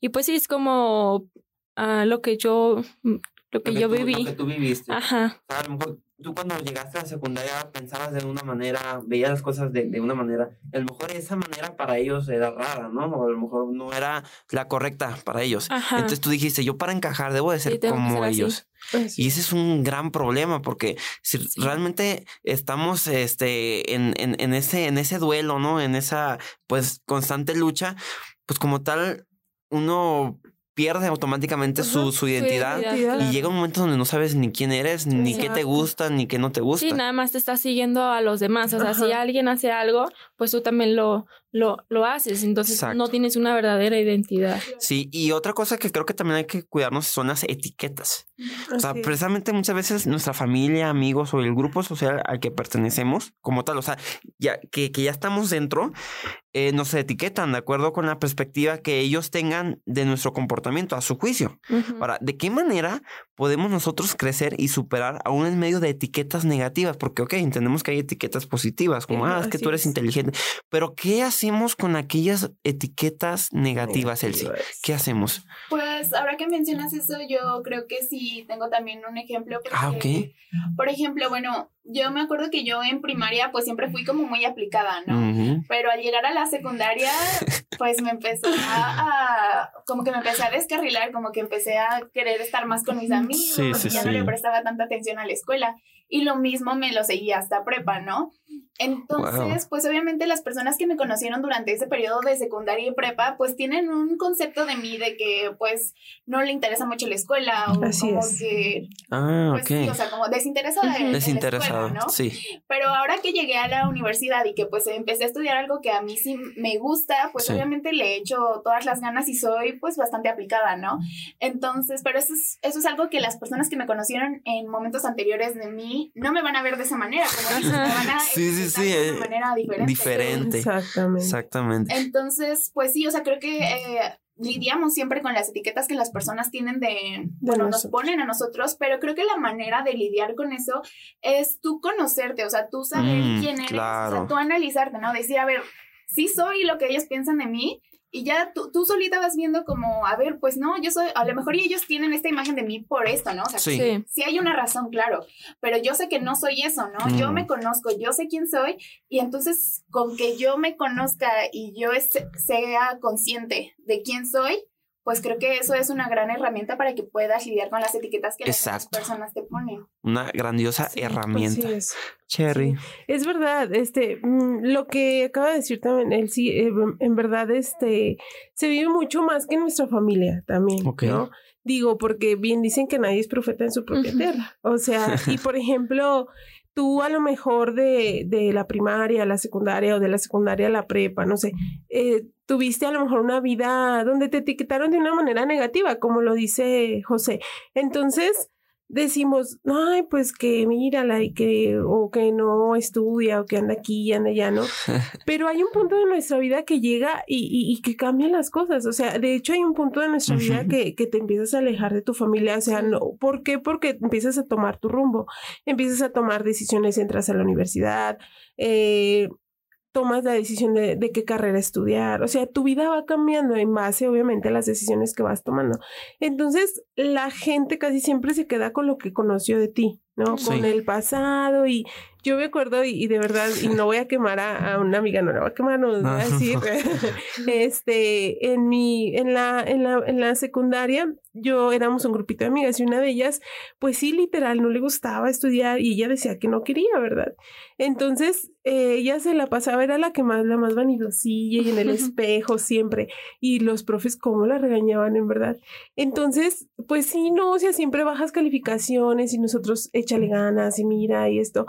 y pues sí, es como uh, lo que yo, lo que, yo viví. Lo que tú viviste. Ajá. a lo mejor tú cuando llegaste a la secundaria pensabas de una manera, veías las cosas de, de, una manera, a lo mejor esa manera para ellos era rara, ¿no? O a lo mejor no era la correcta para ellos. Entonces tú dijiste, yo para encajar debo de ser como ellos. Pues y ese es un gran problema porque si realmente estamos este, en, en, en, ese, en ese duelo, ¿no? En esa pues constante lucha, pues como tal, uno pierde automáticamente su, su, identidad, y llega un momento donde no sabes ni quién eres, ni qué te gusta, ni qué no te gusta. Sí, nada más te estás siguiendo a los demás. O sea, si alguien hace algo, pues tú también lo, lo, lo haces. Entonces no tienes una verdadera identidad. Sí, y otra cosa que creo que también hay que cuidarnos son las etiquetas. O sea, precisamente muchas veces nuestra familia, amigos o el grupo social al que pertenecemos, como tal, o sea, ya que, que ya estamos dentro, eh, nos etiquetan de acuerdo con la perspectiva que ellos tengan de nuestro comportamiento a su juicio. Ahora, ¿de qué manera podemos nosotros crecer y superar aún en medio de etiquetas negativas? Porque, ok, entendemos que hay etiquetas positivas, como, ah, es que tú eres inteligente, pero ¿qué hacemos con aquellas etiquetas negativas, Elsie? ¿Qué hacemos? Pues ahora que mencionas eso, yo creo que sí tengo también un ejemplo. ah, ok. Por ejemplo, bueno, yo me acuerdo que yo en primaria pues siempre fui como muy aplicada, ¿no? Pero al llegar a la secundaria pues me empezó a, como que me empecé a descarrilar, como que empecé a querer estar más con mis amigos, y ya no le prestaba tanta atención a la escuela. Y lo mismo me lo seguía hasta prepa, ¿no? Entonces, pues obviamente las personas que me conocieron durante ese periodo de secundaria y prepa, pues tienen un concepto de mí de que pues no le interesa mucho la escuela o como que ah, pues, sí, o sea, como desinteresado de, ¿no? Sí. Pero ahora que llegué a la universidad y que pues empecé a estudiar algo que a mí sí me gusta, pues obviamente le he hecho todas las ganas y soy pues bastante aplicada, ¿no? Entonces, pero eso es, eso es algo que las personas que me conocieron en momentos anteriores de mí no me van a ver de esa manera, como me van a sí, sí, sí, de eh, manera diferente. Diferente. Exactamente. Exactamente. Entonces, pues sí, o sea, creo que eh, lidiamos siempre con las etiquetas que las personas tienen de, bueno, nos ponen a nosotros, pero creo que la manera de lidiar con eso es tú conocerte, o sea, tú saber mm, quién eres, o sea, tú analizarte, ¿no? Decir, a ver, sí soy lo que ellos piensan de mí, y ya tú, tú solita vas viendo como, a ver, pues no, yo soy, a lo mejor ellos tienen esta imagen de mí por esto, ¿no? O sea, sí, sí hay una razón, claro, pero yo sé que no soy eso, ¿no? Yo mm. me conozco, yo sé quién soy y entonces con que yo me conozca y yo sea consciente de quién soy, pues creo que eso es una gran herramienta para que puedas lidiar con las etiquetas que las personas te ponen. Una grandiosa herramienta. Cherry. Es verdad, este, mm, lo que acaba de decir también él, sí, eh, en verdad, este, se vive mucho más que en nuestra familia también, ¿no? Digo, porque bien dicen que nadie es profeta en su propia tierra. O sea, y por ejemplo, tú a lo mejor de, de, la primaria a la secundaria o de la secundaria a la prepa, no sé, eh, tuviste a lo mejor una vida donde te etiquetaron de una manera negativa, como lo dice José. Entonces, decimos, ay, pues que mírala y que, o que no estudia, o que anda aquí y anda allá, ¿no? Pero hay un punto de nuestra vida que llega y, y, que cambia las cosas. O sea, de hecho hay un punto de nuestra vida que, que, te empiezas a alejar de tu familia. O sea, no, ¿por qué? Porque empiezas a tomar tu rumbo, empiezas a tomar decisiones, entras a la universidad, eh, tomas la decisión de, de, qué carrera estudiar. O sea, tu vida va cambiando en base, obviamente, a las decisiones que vas tomando. Entonces, la gente casi siempre se queda con lo que conoció de ti, ¿no? Con el pasado y yo me acuerdo y, de verdad, y no voy a quemar a, una amiga, no la voy a quemar, no, voy a decir, este, en mi, en la, en la, en la secundaria, yo éramos un grupito de amigas y una de ellas, pues sí, literal, no le gustaba estudiar y ella decía que no quería, ¿verdad? Entonces, eh, ella se la pasaba, era la que más, la más vanidosilla y en el espejo siempre, y los profes cómo la regañaban, en verdad. Entonces, pues sí, no, o sea, siempre bajas calificaciones y nosotros échale ganas y mira y esto.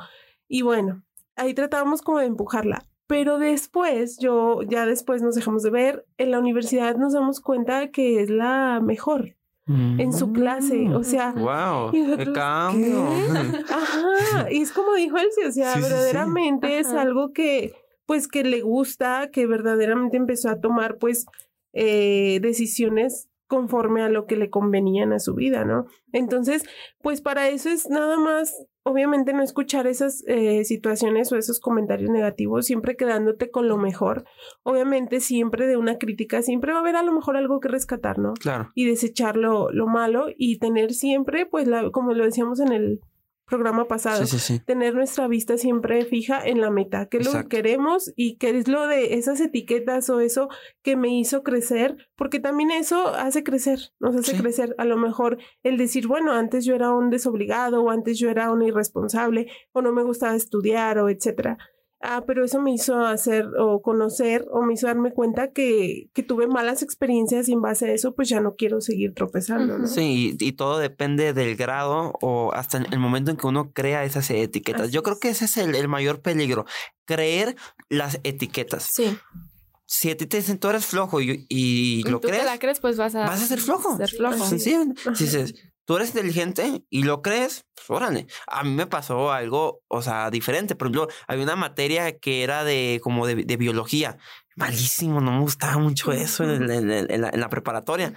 Y bueno, ahí tratábamos como de empujarla. Pero después, yo ya después nos dejamos de ver, en la universidad nos damos cuenta que es la mejor en su clase, o sea, wow, qué cambio. Ajá, y es como dijo Elsie, o sea, verdaderamente es algo que pues que le gusta, que verdaderamente empezó a tomar pues eh, decisiones conforme a lo que le convenían a su vida, ¿no? Entonces, pues para eso es nada más, obviamente no escuchar esas eh, situaciones o esos comentarios negativos, siempre quedándote con lo mejor. Obviamente siempre de una crítica, siempre va a haber a lo mejor algo que rescatar, ¿no? Claro. Y desechar lo, lo malo y tener siempre, pues, la, como lo decíamos en el programa pasado, tener nuestra vista siempre fija en la meta, que es lo que queremos y que es lo de esas etiquetas o eso que me hizo crecer, porque también eso hace crecer, nos hace crecer. A lo mejor el decir, bueno, antes yo era un desobligado o antes yo era un irresponsable o no me gustaba estudiar o etcétera ah, pero eso me hizo hacer o conocer o me hizo darme cuenta que, que tuve malas experiencias y en base a eso pues ya no quiero seguir tropezando. ¿no? Sí, y, todo depende del grado o hasta el momento en que uno crea esas etiquetas. Yo creo que ese es el, el, mayor peligro, creer las etiquetas. Sí. Si a ti te dicen tú eres flojo y, y lo ¿Tú crees, la crees, pues vas a, vas a ser flojo. Ser flojo. Sencillo. Si dices, tú eres inteligente y lo crees, pues órale. A mí me pasó algo, o sea, diferente. Por ejemplo, había una materia que era de como de, de biología. Malísimo, no me gustaba mucho eso en, en, la, en la, preparatoria.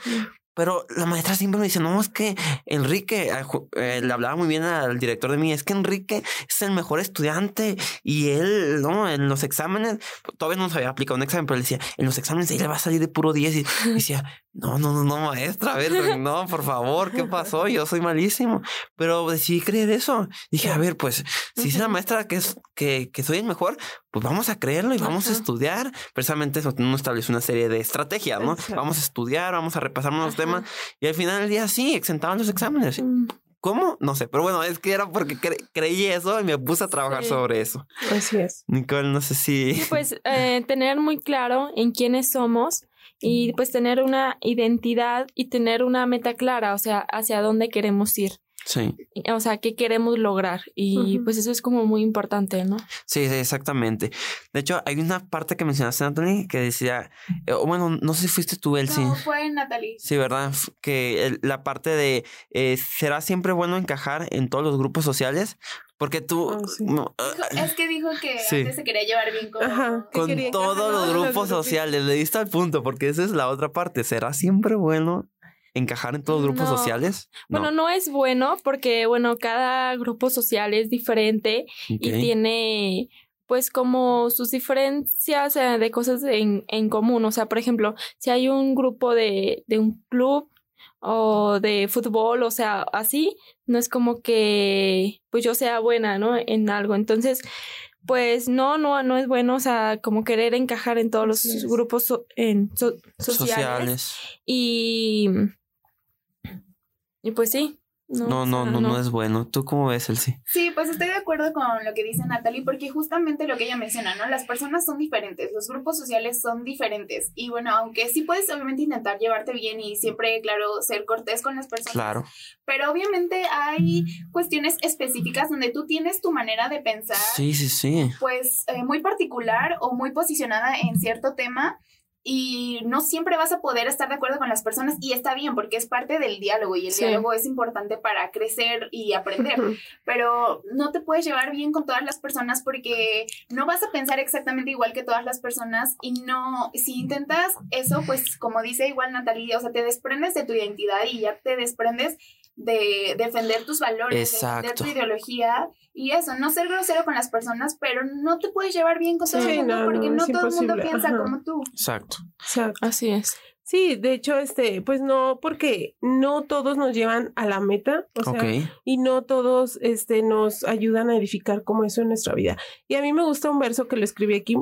Pero la maestra siempre me dice, no, es que Enrique, eh, le hablaba muy bien al director de mí, es que Enrique es el mejor estudiante y él, no, en los exámenes, todavía no nos había aplicado un examen, pero le decía, en los exámenes él le va a salir de puro 10 y decía, no, no, no, no, maestra, a ver, no, por favor, ¿qué pasó? Yo soy malísimo. Pero decidí creer eso. Dije, a ver, pues, si es la maestra que es, que, que soy el mejor, pues vamos a creerlo y vamos a estudiar. Precisamente eso uno establece una serie de estrategias, ¿no? Vamos a estudiar, vamos a repasar unos temas y al final del día sí, exentaban los exámenes. Mm. ¿Cómo? No sé, pero bueno, es que era porque creí eso y me puse a trabajar sobre eso. Así es. Nicole, no sé si... pues eh, tener muy claro en quiénes somos y pues tener una identidad y tener una meta clara, o sea, hacia dónde queremos ir. Sí. O sea, qué queremos lograr. Y pues eso es como muy importante, ¿no? Sí, sí, exactamente. De hecho, hay una parte que mencionaste, Anthony, que decía, eh, bueno, no sé si fuiste tú, Elsie. No, fue Natalie. Sí, ¿verdad? Que la parte de, eh, ¿será siempre bueno encajar en todos los grupos sociales? Porque tú... Oh, es que dijo que antes se quería llevar bien con, con todos los grupos sociales. Le diste al punto, porque esa es la otra parte. ¿Será siempre bueno encajar en todos los grupos sociales? Bueno, no es bueno porque, bueno, cada grupo social es diferente y tiene pues como sus diferencias eh, de cosas en, en, común. O sea, por ejemplo, si hay un grupo de, de un club o de fútbol, o sea, así, no es como que pues yo sea buena, ¿no? En algo. Entonces, pues no, no, no es bueno, o sea, como querer encajar en todos los grupos en sociales. Y, y pues sí, no, no, no, no, es bueno. ¿Tú cómo ves, Elsie? Sí, pues estoy de acuerdo con lo que dice Natalie, porque justamente lo que ella menciona, ¿no? Las personas son diferentes, los grupos sociales son diferentes. Y bueno, aunque sí puedes obviamente intentar llevarte bien y siempre, claro, ser cortés con las personas. Claro. Pero obviamente hay cuestiones específicas donde tú tienes tu manera de pensar. Sí, sí, sí. Pues eh, muy particular o muy posicionada en cierto tema y no siempre vas a poder estar de acuerdo con las personas y está bien porque es parte del diálogo y el diálogo es importante para crecer y aprender, pero no te puedes llevar bien con todas las personas porque no vas a pensar exactamente igual que todas las personas y no, si intentas eso, pues como dice igual Natalia, o sea, te desprendes de tu identidad y ya te desprendes de defender tus valores, de defender tu ideología y eso, no ser grosero con las personas, pero no te puedes llevar bien con todo el mundo porque no, todo el mundo piensa como tú. Exacto. Así es. Sí, de hecho, este, pues no, porque no todos nos llevan a la meta, o sea, y no todos, este, nos ayudan a edificar como eso en nuestra vida. Y a mí me gusta un verso que lo escribí aquí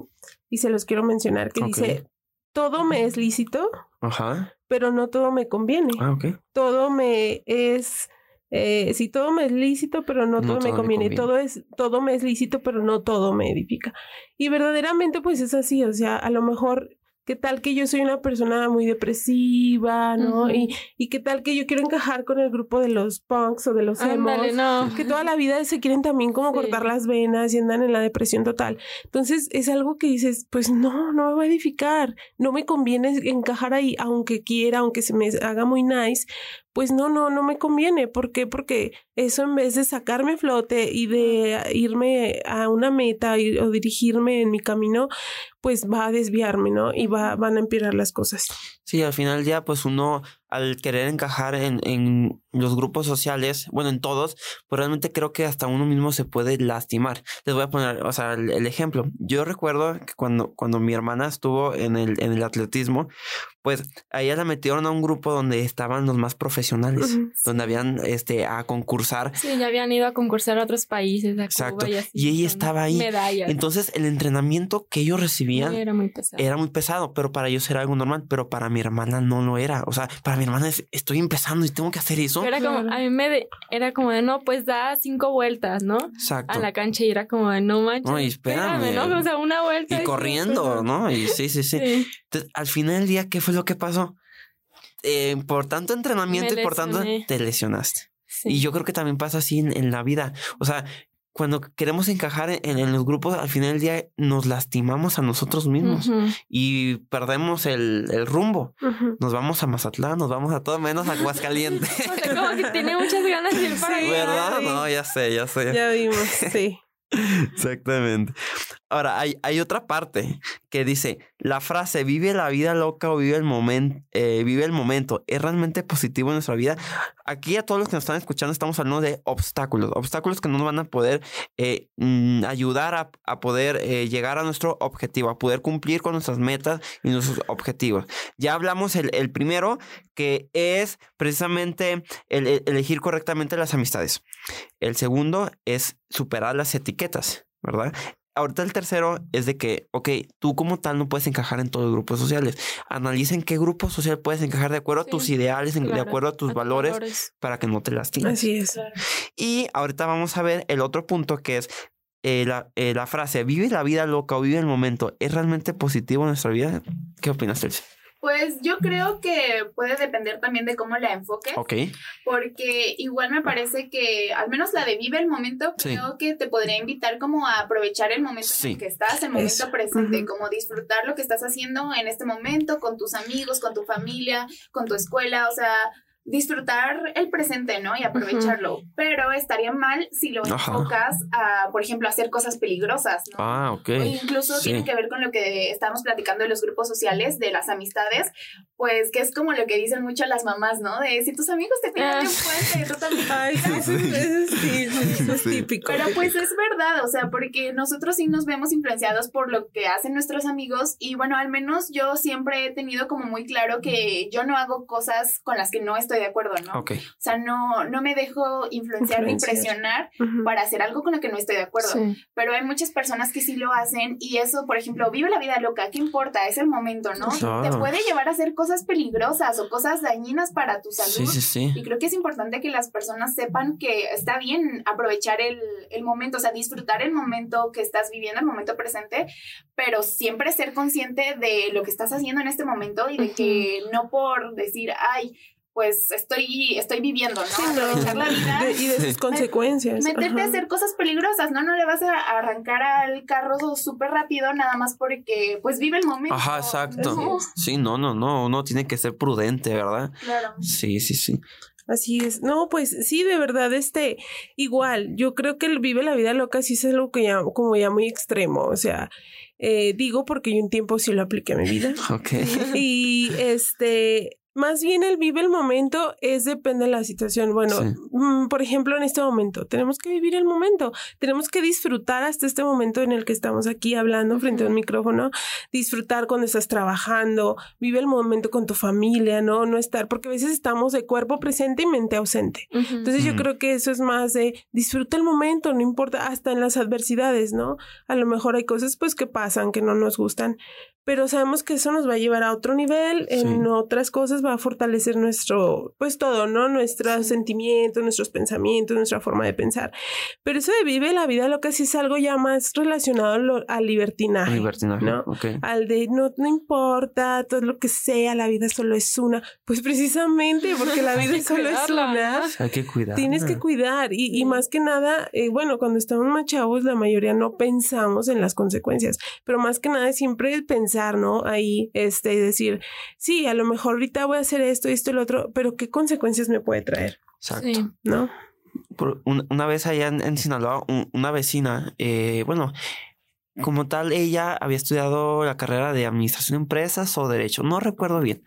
y se los quiero mencionar, que dice, todo me es lícito, Ajá pero no todo me conviene. Ah, ok. Todo me es, eh, sí, todo me es lícito, pero no, todo, me, conviene. Todo es, todo me es lícito, pero no todo me edifica. Y verdaderamente, pues es así, o sea, a lo mejor qué tal que yo soy una persona muy depresiva, ¿no? y, y qué tal que yo quiero encajar con el grupo de los punks o de los emos, que toda la vida se quieren también como cortar las venas y andan en la depresión total. Entonces es algo que dices, pues no, no me va a edificar, no me conviene encajar ahí, aunque quiera, aunque se me haga muy nice, pues no, no, no me conviene. ¿Por qué? Porque eso en vez de sacarme flote y de irme a una meta o dirigirme en mi camino, pues va a desviarme, ¿no? Y va, van a empeorar las cosas. Sí, al final ya pues uno al querer encajar en, en, los grupos sociales, bueno, en todos, pues realmente creo que hasta uno mismo se puede lastimar. Les voy a poner, o sea, el, ejemplo. Yo recuerdo que cuando, cuando mi hermana estuvo en el, en el atletismo, pues a ella la metieron a un grupo donde estaban los más profesionales, donde habían este a concursar. Sí, ya habían ido a concursar a otros países, a Exacto. y, ella estaba ahí. Entonces, el entrenamiento que ellos recibían era muy pesado. Era muy pesado, pero para ellos era algo normal, pero para mi hermana no lo era. O sea, para mi hermana es, estoy empezando y tengo que hacer eso. Era como, a mí me, era como de, no, pues da cinco vueltas, ¿no? Exacto. A la cancha y era como de, no manches. No, y espérame. ¿no? O sea, una vuelta. Y, corriendo, ¿no? Y sí, sí, sí, Entonces, al final del día, ¿qué fue lo que pasó? Eh, por tanto entrenamiento y por tanto te lesionaste. Y yo creo que también pasa así en, la vida. O sea, cuando queremos encajar en, los grupos, al final del día nos lastimamos a nosotros mismos y perdemos el, rumbo. Nos vamos a Mazatlán, nos vamos a todo menos a Aguascalientes. o como que tiene muchas ganas de ir para allá. ¿Verdad? No, ya sé, ya sé. Ya vimos, sí. Exactamente. Ahora, hay, otra parte que dice, la frase vive la vida loca o vive el, momento eh, vive el momento, ¿es realmente positivo en nuestra vida? Aquí a todos los que nos están escuchando estamos hablando de obstáculos, obstáculos que no nos van a poder eh, mm, ayudar a, a poder eh, llegar a nuestro objetivo, a poder cumplir con nuestras metas y nuestros objetivos. Ya hablamos el, el primero, que es precisamente el, elegir correctamente las amistades. El segundo es superar las etiquetas, ¿verdad? Ahorita el tercero es de que, ok, tú como tal no puedes encajar en todos los grupos sociales. Analicen qué grupo social puedes encajar de acuerdo a tus ideales, de acuerdo a tus valores, para que no te lastimes. Así es. Y ahorita vamos a ver el otro punto que es eh, la, eh, la, frase, vive la vida loca o vive el momento. ¿Es realmente positivo en nuestra vida? ¿Qué opinas, Chelsea? Pues yo creo que puede depender también de cómo la enfoques. Ok. Porque igual me parece que, al menos la de vive el momento, creo que te podría invitar como a aprovechar el momento en el que estás, el momento presente, como disfrutar lo que estás haciendo en este momento con tus amigos, con tu familia, con tu escuela, o sea, disfrutar el presente, ¿no? Y aprovecharlo. Pero estaría mal si lo enfocas a, por ejemplo, hacer cosas peligrosas, ¿no? Ah, ok. incluso tiene que ver con lo que estamos platicando de los grupos sociales, de las amistades, pues que es como lo que dicen mucho las mamás, ¿no? De si tus amigos te tiran de un ah. puente, tú también. Ay, sí, sí, es típico. Pero pues es verdad, o sea, porque nosotros sí nos vemos influenciados por lo que hacen nuestros amigos y bueno, al menos yo siempre he tenido como muy claro que yo no hago cosas con las que no estoy de acuerdo, ¿no? Ok. O sea, no, no me dejo influenciar ni Influenciar. impresionar Ujú. para hacer algo con lo que no estoy de acuerdo. Sí. Pero hay muchas personas que sí lo hacen y eso, por ejemplo, vive la vida loca, ¿qué importa? Es el momento, ¿no? Claro. Te puede llevar a hacer cosas peligrosas o cosas dañinas para tu salud. Sí, sí, sí. Y creo que es importante que las personas sepan que está bien aprovechar el, el momento, o sea, disfrutar el momento que estás viviendo, el momento presente, pero siempre ser consciente de lo que estás haciendo en este momento y de Ujú. que no por decir, ay, pues estoy, estoy viviendo, ¿no? Sí, no. Aprovechar la vida. De- y de sus Sí. consecuencias. Meterte a hacer cosas peligrosas, ¿no? No le vas a arrancar al carro súper rápido nada más porque, pues, vive el momento. Ajá, exacto. No, Sí, no, no, no. Uno tiene que ser prudente, ¿verdad? claro. Sí, sí, sí. Así es. No, pues sí, de verdad, este, igual, yo creo que el vive la vida loca sí es algo que ya, como ya muy extremo. O sea, eh, digo porque yo un tiempo sí lo apliqué a mi vida. Ok. Y este, más bien el vive el momento es depende de la situación. Bueno, Sí. mm, por ejemplo, en este momento, tenemos que vivir el momento, tenemos que disfrutar hasta este momento en el que estamos aquí hablando frente a un micrófono, disfrutar cuando estás trabajando, vive el momento con tu familia, ¿no? No estar, porque a veces estamos de cuerpo presente y mente ausente. Entonces yo creo que eso es más de disfruta el momento, no importa, hasta en las adversidades, ¿no? A lo mejor hay cosas pues que pasan, que no nos gustan, pero sabemos que eso nos va a llevar a otro nivel, en Sí. otras cosas va a fortalecer nuestro, pues todo, ¿no? Nuestros sentimientos, nuestros pensamientos, nuestra forma de pensar. Pero eso de vive la vida loca sí es algo ya más relacionado a lo- al libertinaje. Libertinaje. ¿no? Ok. Al de no, no importa, todo lo que sea, la vida solo es una. Pues precisamente porque la vida solo es una. Hay que cuidar. Tienes que cuidar y, y más que nada, eh, bueno, cuando estamos más chavos la mayoría no pensamos en las consecuencias, pero más que nada siempre el pensar, ¿no? Ahí, este, decir, sí, a lo mejor ahorita voy a hacer esto, esto y lo otro, pero ¿qué consecuencias me puede traer? Exacto. Sí. ¿No? Por- una vez allá en, en Sinaloa, un- una vecina, eh, bueno, como tal, ella había estudiado la carrera de administración de empresas o derecho, no recuerdo bien.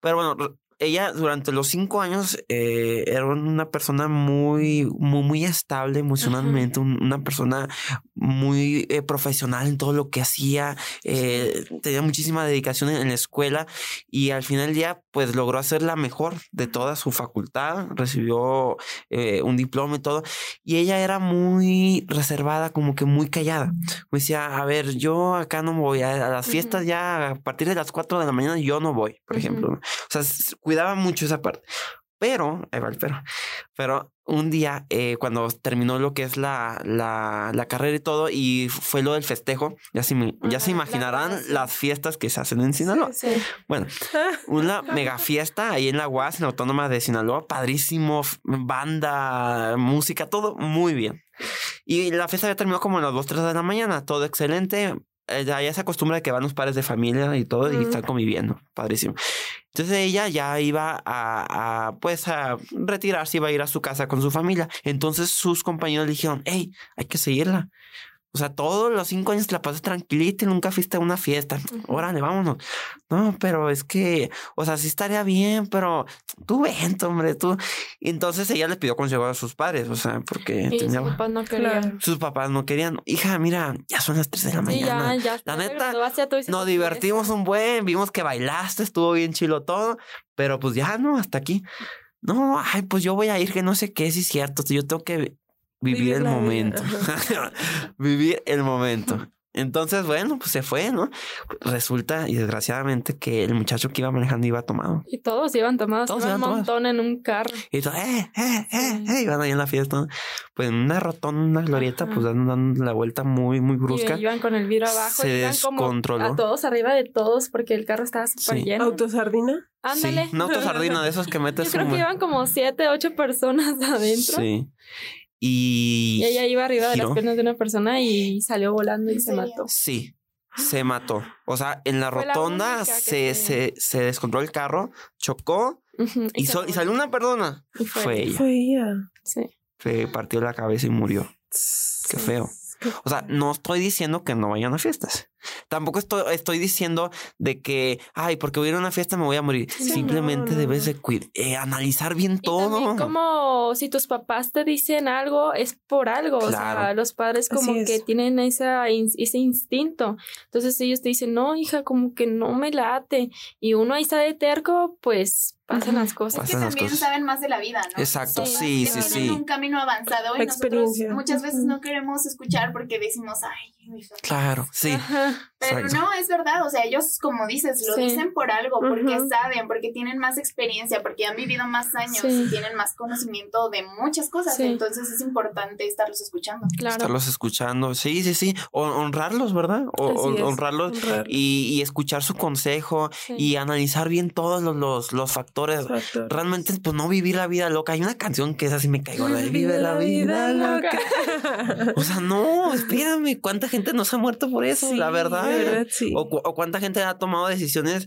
Pero bueno, ella durante los cinco años eh, era una persona muy, muy, muy estable emocionalmente, un- una persona muy eh, profesional en todo lo que hacía, eh, tenía muchísima dedicación en, en la escuela y al final del día pues logró hacer la mejor de toda su facultad, recibió eh, un diploma y todo y ella era muy reservada, como que muy callada. Me decía, a ver, yo acá no voy a, a las fiestas ya a partir de las 4 de la mañana yo no voy, por ejemplo. O sea, cuidaba mucho esa parte. Pero, pero, pero un día eh, cuando terminó lo que es la, la, la carrera y todo y fue lo del festejo, ya se, me- ya se Ajá, imaginarán las fiestas que se hacen en Sinaloa. Sí. Bueno, una mega fiesta ahí en la UAS, en la Autónoma de Sinaloa, padrísimo, banda, música, todo muy bien. Y la fiesta ya terminó como a las 2, 3 de la mañana, todo excelente. Eh, ya se acostumbra que van los padres de familia y todo y Mm. están conviviendo, padrísimo. Entonces ella ya iba a, a, pues a retirarse, iba a ir a su casa con su familia. Entonces sus compañeros le dijeron, hey, hay que seguirla. O sea, todos los cinco años te la pasas tranquilita y nunca fuiste a una fiesta. Órale, vámonos. No, pero es que, o sea, sí estaría bien, pero tú vente, hombre, tú. Y entonces ella le pidió consejo a sus padres, o sea, porque Y sus papás no querían. Sus papás no querían. Hija, mira, ya son las 3 de la Sí, mañana. ya, ya. La ya te neta, Nos divertimos un buen, vimos que bailaste, estuvo bien chilo todo, pero pues ya no, hasta aquí. No, ay, pues yo voy a ir, que no sé qué, si es cierto, yo tengo que vivir Vivir el momento. vivir el momento. Entonces, bueno, pues se fue, ¿no? Resulta, y desgraciadamente, que el muchacho que iba manejando iba tomado. Y todos iban tomados, Todos iban un tomados. montón en un carro. Y todo, eh, eh, eh, eh, iban ahí en la fiesta. ¿no? Pues en una rotonda, una glorieta, Ajá. pues dando, dando la vuelta muy, muy brusca. Y iban con el vidrio abajo. Se iban como descontroló. a todos arriba de todos porque el carro estaba súper Sí. lleno. ¿Autosardina? Ándale. Sí, una autosardina de esos que Yo metes creo un- que iban como siete, ocho personas adentro. Sí. Y, Y ella iba arriba de las piernas de una persona y salió volando y ¿En se serio? mató. Sí, se mató. O sea, en la Fue rotonda se, se- se, se descontroló el carro, chocó y, salió una persona. Y fue Fue ella. ella. Fue ella. Sí. Se partió la cabeza y murió. Qué feo. O sea, no estoy diciendo que no vayan a fiestas. Tampoco estoy, estoy diciendo de que, ay, porque voy a ir a una fiesta me voy a morir. Simplemente debes de eh, analizar bien todo. como si tus papás te dicen algo, es por algo. O sea, los padres como que tienen esa, ese instinto. Entonces ellos te dicen, no, hija, como que no me late. Y uno ahí está de terco, pues pasan las cosas. Es que también saben más de la vida, ¿no? Exacto, sí, sí, sí. un camino avanzado y Experiencia. nosotros muchas veces no queremos escuchar porque decimos, ay, Claro, sí. Pero no, es verdad, o sea, ellos, como dices, lo dicen por algo, porque saben, porque tienen más experiencia, porque han vivido más años y tienen más conocimiento de muchas cosas, entonces es importante estarlos escuchando. Claro. Estarlos escuchando, sí, sí, sí, honrarlos, ¿verdad? O, honrarlos y, escuchar su consejo y analizar bien todos los, los, factores. Realmente, pues no vivir la vida loca. Hay una canción que es así, me caigo de vive la vida loca. o sea, no, espérame, ¿cuánta gente no se ha muerto por eso? la verdad. o, cuánta gente ha tomado decisiones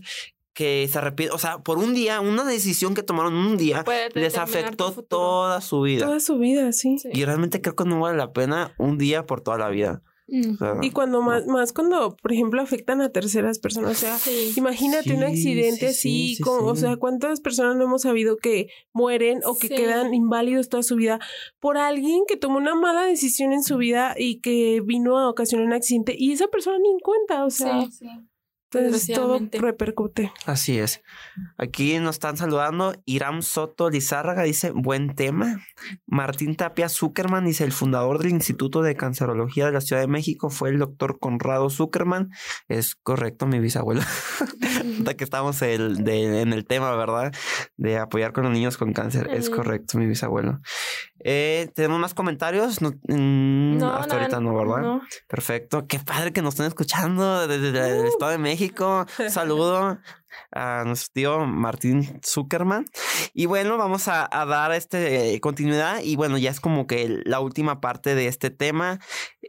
que se arrepiente, o sea, por un día, una decisión que tomaron un día les afectó toda su vida. Toda su vida, sí. Y realmente creo que no vale la pena un día por toda la vida. Mm. y cuando más, más cuando, por ejemplo, afectan a terceras personas, o sea, imagínate un accidente así, o sea, cuántas personas no hemos sabido que mueren o que quedan inválidos toda su vida por alguien que tomó una mala decisión en su vida y que vino a ocasionar un accidente y esa persona ni en cuenta, o sea. Entonces todo repercute. Así es. Aquí nos están saludando. Iram Soto Lizárraga dice, buen tema. Martín Tapia Zuckerman dice, el fundador del Instituto de Cancerología de la Ciudad de México fue el doctor Conrado Zuckerman. Es correcto, mi bisabuelo. de que estamos en el tema, ¿verdad? De apoyar con los niños con cáncer. Es correcto, mi bisabuelo. Eh, ¿Tenemos más comentarios? Mm, no, hasta ahorita no, ¿verdad? Perfecto. Qué padre que nos estén escuchando desde el uh. Estado de México. Saludo a nuestro tío Martín Zuckerman. Y bueno, vamos a, dar este eh, continuidad. Y bueno, ya es como que la última parte de este tema.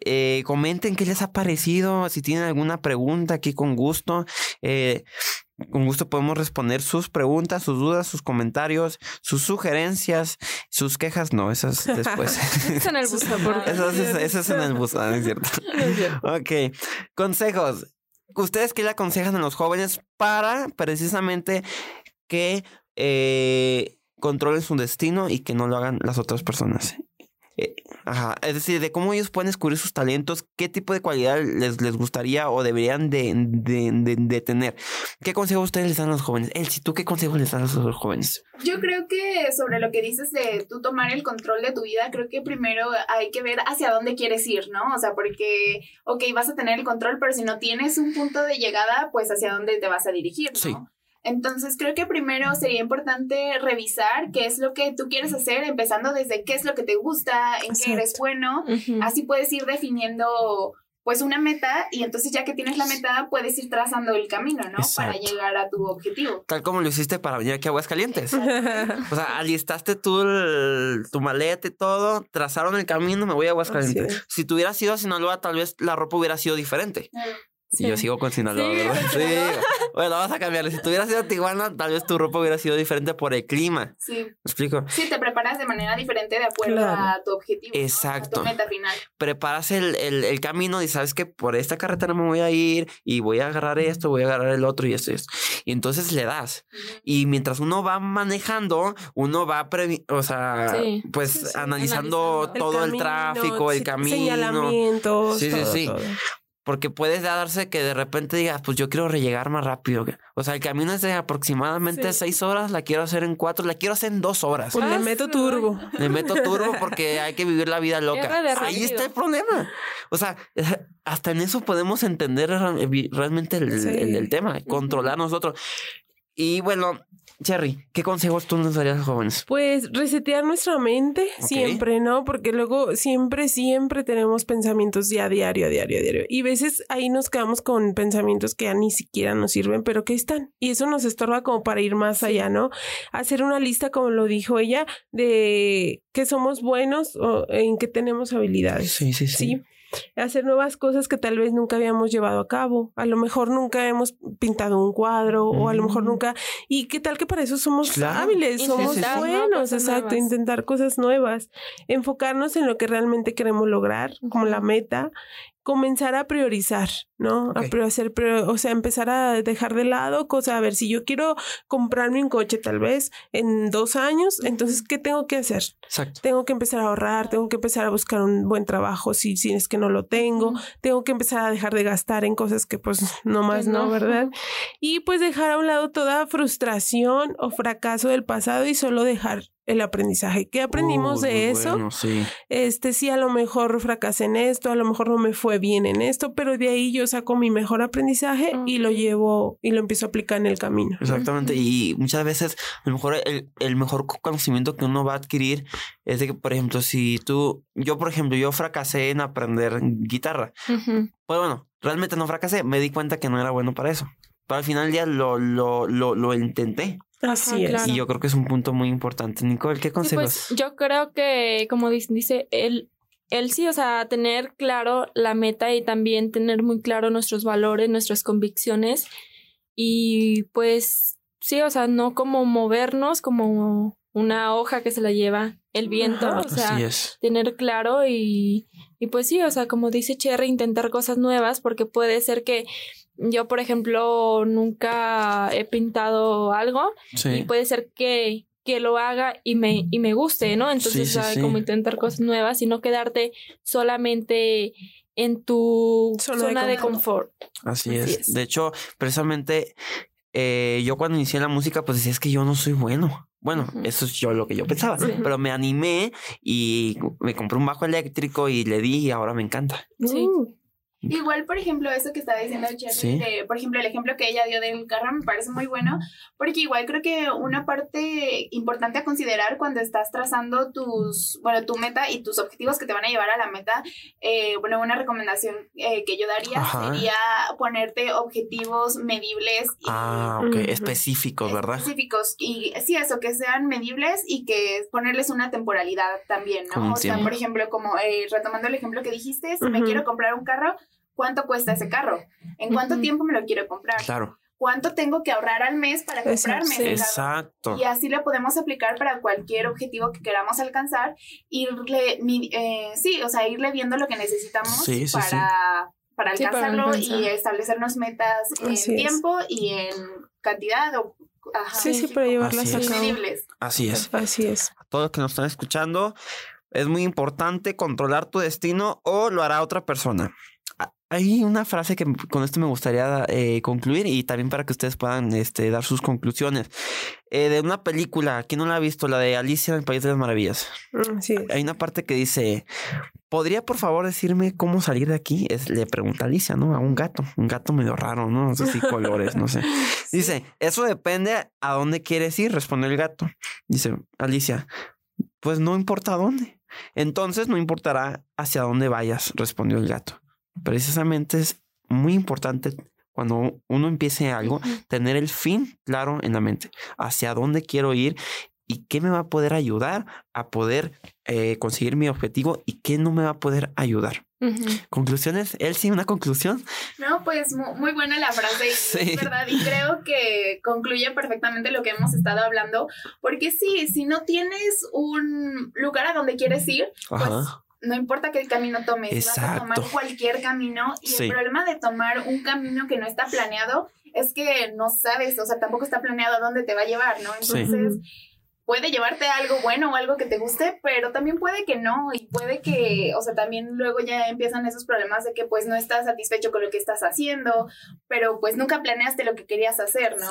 Eh, comenten qué les ha parecido. Si tienen alguna pregunta aquí con gusto. Eh, con gusto podemos responder sus preguntas, sus dudas, sus comentarios, sus sugerencias, sus quejas. No, esas después. es en el buzón. Eso, es en el buzón, es cierto. ok. Consejos. ¿Ustedes qué le aconsejan a los jóvenes para precisamente que eh, controlen su destino y que no lo hagan las otras personas? Eh, ajá, es decir, de cómo ellos pueden descubrir sus talentos, qué tipo de cualidad les, les gustaría o deberían de, de, tener. ¿Qué consejos ustedes les dan a los jóvenes? Elsie, ¿tú qué consejos les das a los jóvenes? Yo creo que sobre lo que dices de tú tomar el control de tu vida, creo que primero hay que ver hacia dónde quieres ir, ¿no? O sea, porque, ok, vas a tener el control, pero si no tienes un punto de llegada, pues hacia dónde te vas a dirigir, ¿no? Sí. Entonces creo que primero sería importante revisar qué es lo que tú quieres hacer, empezando desde qué es lo que te gusta, en qué eres bueno. Así puedes ir definiendo pues una meta y entonces ya que tienes la meta puedes ir trazando el camino, ¿no? Para llegar a tu objetivo. Tal como lo hiciste para venir aquí a Aguascalientes. o sea, alistaste tú tu maleta y todo, trazaron el camino, me voy a Aguascalientes. Si tú hubieras ido a Sinaloa, tal vez la ropa hubiera sido diferente. Sí. Yo sigo con Sinaloa, ¿verdad? Sí. Bueno, vamos a cambiarle. Si tuvieras ido a Tijuana, tal vez tu ropa hubiera sido diferente por el clima. Sí. ¿Me explico? Sí, te preparas de manera diferente de acuerdo a tu objetivo. Exacto. A tu meta final. Preparas el, el, el, camino y sabes que por esta carretera me voy a ir y voy a agarrar esto, voy a agarrar el otro y esto y esto. Y entonces le das. Y mientras uno va manejando, uno va, o sea, pues analizando todo el, tráfico, el camino. Señalamientos. Sí, sí, sí. Porque puede darse que de repente digas, pues yo quiero rellegar más rápido. O sea, el camino es de aproximadamente seis horas, la quiero hacer en cuatro, la quiero hacer en dos horas. Pues le ah, meto turbo. Le meto turbo porque hay que vivir la vida loca. Ahí está el problema. O sea, hasta en eso podemos entender realmente el, tema, controlar nosotros. Y bueno, Cherry, ¿qué consejos tú nos darías a jóvenes? Pues resetear nuestra mente siempre, ¿no? Porque luego siempre, siempre tenemos pensamientos ya a diario, a diario, a diario. Y a veces ahí nos quedamos con pensamientos que ya ni siquiera nos sirven, pero que están. Y eso nos estorba como para ir más allá, ¿no? Hacer una lista, como lo dijo ella, de que somos buenos o en que tenemos habilidades. Sí, sí, sí. ¿sí? Hacer nuevas cosas que tal vez nunca habíamos llevado a cabo. A lo mejor nunca hemos pintado un cuadro o a lo mejor mm. nunca. Y qué tal que para eso somos hábiles, somos buenos, exacto, intentar cosas nuevas, enfocarnos en lo que realmente queremos lograr, como la meta, comenzar a priorizar, ¿no? A hacer, pero, o sea, empezar a dejar de lado cosas, a ver, si yo quiero comprarme un coche tal vez en dos años, entonces, ¿qué tengo que hacer? Exacto. Tengo que empezar a ahorrar, tengo que empezar a buscar un buen trabajo si, si es que no lo tengo, tengo que empezar a dejar de gastar en cosas que pues no más no, ¿verdad? Y pues dejar a un lado toda frustración o fracaso del pasado y solo dejar el aprendizaje. ¿Qué aprendimos de eso? sí. Este sí, a lo mejor fracasé en esto, a lo mejor no me fue bien en esto, pero de ahí yo saco mi mejor aprendizaje y lo llevo y lo empiezo a aplicar en el camino. Exactamente. Y muchas veces, a lo mejor el, mejor conocimiento que uno va a adquirir es de que, por ejemplo, si tú, yo, por ejemplo, yo fracasé en aprender guitarra. Pues bueno, realmente no fracasé, me di cuenta que no era bueno para eso. Pero al final día lo, lo, lo, lo intenté. Así es. Y yo creo que es un punto muy importante. Nicole, ¿qué consejos? pues yo creo que, como dice, él, él sí, o sea, tener claro la meta y también tener muy claro nuestros valores, nuestras convicciones. Y pues sí, o sea, no como movernos como una hoja que se la lleva el viento, o sea, tener claro y, y pues sí, o sea, como dice Cherry, intentar cosas nuevas porque puede ser que yo, por ejemplo, nunca he pintado algo y puede ser que, que lo haga y me, y me guste, ¿no? Entonces, como intentar cosas nuevas y no quedarte solamente en tu zona, de, confort. Así, es. De hecho, precisamente eh, yo cuando inicié la música, pues decía, es que yo no soy bueno. Bueno, eso es yo lo que yo pensaba, pero me animé y me compré un bajo eléctrico y le di y ahora me encanta. Sí. Uh. Igual, por ejemplo, eso que estaba diciendo Cherry, por ejemplo, el ejemplo que ella dio del carro me parece muy bueno, porque igual creo que una parte importante a considerar cuando estás trazando tus, bueno, tu meta y tus objetivos que te van a llevar a la meta, eh, bueno, una recomendación eh, que yo daría sería ponerte objetivos medibles. Y, ah, ok, específicos, ¿verdad? Específicos, y sí, eso, que sean medibles y que ponerles una temporalidad también, ¿no? O sea, por ejemplo, como eh, retomando el ejemplo que dijiste, si me quiero comprar un carro, ¿Cuánto cuesta ese carro? ¿En cuánto tiempo me lo quiero comprar? Claro. ¿Cuánto tengo que ahorrar al mes para comprarme ese Exacto. Y así lo podemos aplicar para cualquier objetivo que queramos alcanzar. Irle, eh, sí, o sea, irle viendo lo que necesitamos para, para alcanzarlo y establecernos metas en tiempo y en cantidad o sí, sí, para llevarlas a cabo. Así es. Así es. A todos los que nos están escuchando, es muy importante controlar tu destino o lo hará otra persona. Hay una frase que con esto me gustaría eh, concluir y también para que ustedes puedan este, dar sus conclusiones. Eh, de una película, ¿quién no la ha visto? La de Alicia en el País de las Maravillas. Mm, sí. Hay una parte que dice, ¿podría por favor decirme cómo salir de aquí? Es, le pregunta Alicia, ¿no? A un gato, un gato medio raro, ¿no? No sé si colores, no sé. Dice, eso depende a dónde quieres ir, responde el gato. Dice, Alicia, pues no importa dónde. Entonces no importará hacia dónde vayas, respondió el gato precisamente es muy importante cuando uno empiece algo, tener el fin claro en la mente, hacia dónde quiero ir y qué me va a poder ayudar a poder eh, conseguir mi objetivo y qué no me va a poder ayudar. ¿Conclusiones? ¿Él sí una conclusión? No, pues muy, buena la frase, sí. verdad, y creo que concluye perfectamente lo que hemos estado hablando, porque sí, si no tienes un lugar a donde quieres ir, pues no importa qué camino tomes, vas a tomar cualquier camino y el problema de tomar un camino que no está planeado es que no sabes, o sea, tampoco está planeado a dónde te va a llevar, ¿no? Entonces, puede llevarte a algo bueno o algo que te guste, pero también puede que no y puede que, o sea, también luego ya empiezan esos problemas de que pues no estás satisfecho con lo que estás haciendo, pero pues nunca planeaste lo que querías hacer, ¿no?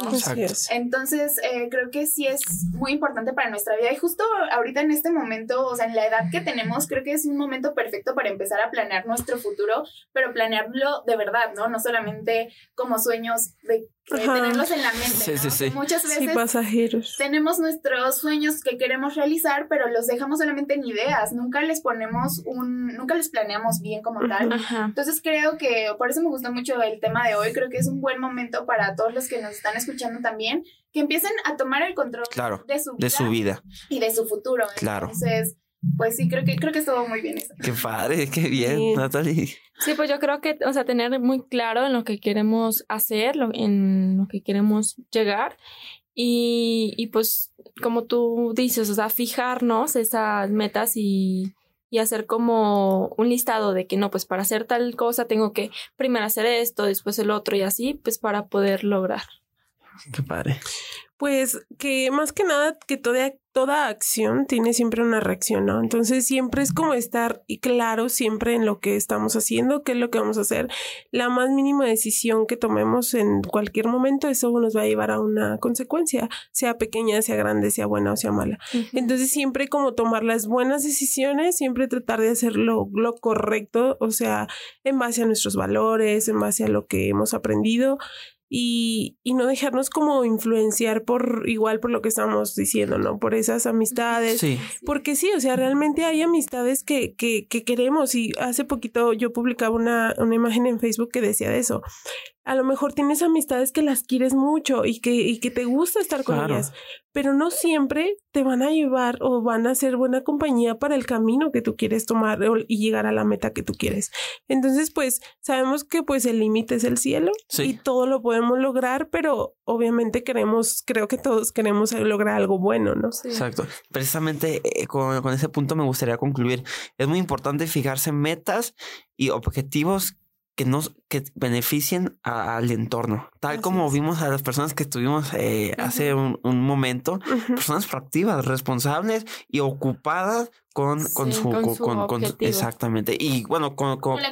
Entonces, eh, creo que sí es muy importante para nuestra vida y justo ahorita en este momento, o sea, en la edad que tenemos, creo que es un momento perfecto para empezar a planear nuestro futuro, pero planearlo de verdad, ¿no? No solamente como sueños de tenerlos en la mente. Muchas veces pasajeros. tenemos nuestros sueños que queremos realizar, pero los dejamos solamente en ideas, nunca les ponemos un, nunca les planeamos bien como tal. Entonces creo que por eso me gustó mucho el tema de hoy, creo que es un buen momento para todos los que nos están escuchando también, que empiecen a tomar el control de, su vida de su vida y de su futuro. Claro. Entonces, pues sí, creo que, creo que estuvo muy bien eso. Qué padre, qué bien, Natalie. Sí, pues yo creo que, o sea, tener muy claro en lo que queremos hacer, en lo que queremos llegar y, y pues, como tú dices, o sea, fijarnos esas metas y, y hacer como un listado de que no, pues para hacer tal cosa tengo que primero hacer esto, después el otro y así, pues para poder lograr. Qué padre. Pues que más que nada que toda, toda acción tiene siempre una reacción, ¿no? Entonces siempre es como estar claro siempre en lo que estamos haciendo, qué es lo que vamos a hacer. La más mínima decisión que tomemos en cualquier momento, eso nos va a llevar a una consecuencia, sea pequeña, sea grande, sea buena o sea mala. Entonces siempre como tomar las buenas decisiones, siempre tratar de hacer lo, lo correcto, o sea, en base a nuestros valores, en base a lo que hemos aprendido y, y, no dejarnos como influenciar por igual por lo que estamos diciendo, ¿no? Por esas amistades. Sí. Porque sí, o sea, realmente hay amistades que, que, que queremos y hace poquito yo publicaba una, una imagen en Facebook que decía de eso a lo mejor tienes amistades que las quieres mucho y que, y que te gusta estar con ellas, pero no siempre te van a llevar o van a ser buena compañía para el camino que tú quieres tomar y llegar a la meta que tú quieres. Entonces, pues sabemos que pues el límite es el cielo y todo lo podemos lograr, pero obviamente queremos, creo que todos queremos lograr algo bueno, ¿no? Exacto. Precisamente eh, con, con ese punto me gustaría concluir. Es muy importante fijarse metas y objetivos que nos que beneficien al entorno. Tal como vimos a las personas que estuvimos eh, hace un, momento, personas proactivas, responsables y ocupadas con, con su, con, exactamente. Y bueno, con, con, la,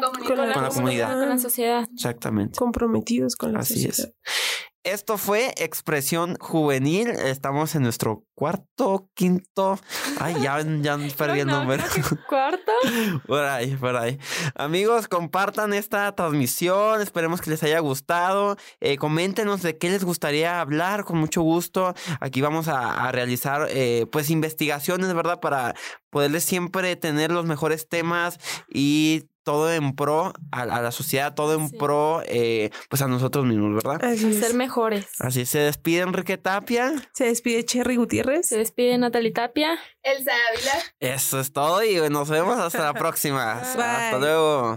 comunidad. Con la sociedad. Exactamente. Comprometidos con la Así sociedad. es. Esto fue Expresión Juvenil. Estamos en nuestro cuarto, quinto. Ay, ya, ya perdí el número. ¿Cuarto? por ahí, por ahí. Amigos, compartan esta transmisión. Esperemos que les haya gustado. Eh, coméntenos de qué les gustaría hablar. Con mucho gusto. Aquí vamos a, realizar, eh, pues, investigaciones, ¿verdad? Para poderles siempre tener los mejores temas y todo en pro a, la sociedad, todo en pro eh, pues a nosotros mismos, ¿verdad? Así Ser mejores. Así se despide Enrique Tapia. Se despide Cherry Gutiérrez. Se despide Natalie Tapia. Elsa Ávila. Eso es todo y nos vemos hasta la próxima. Hasta luego.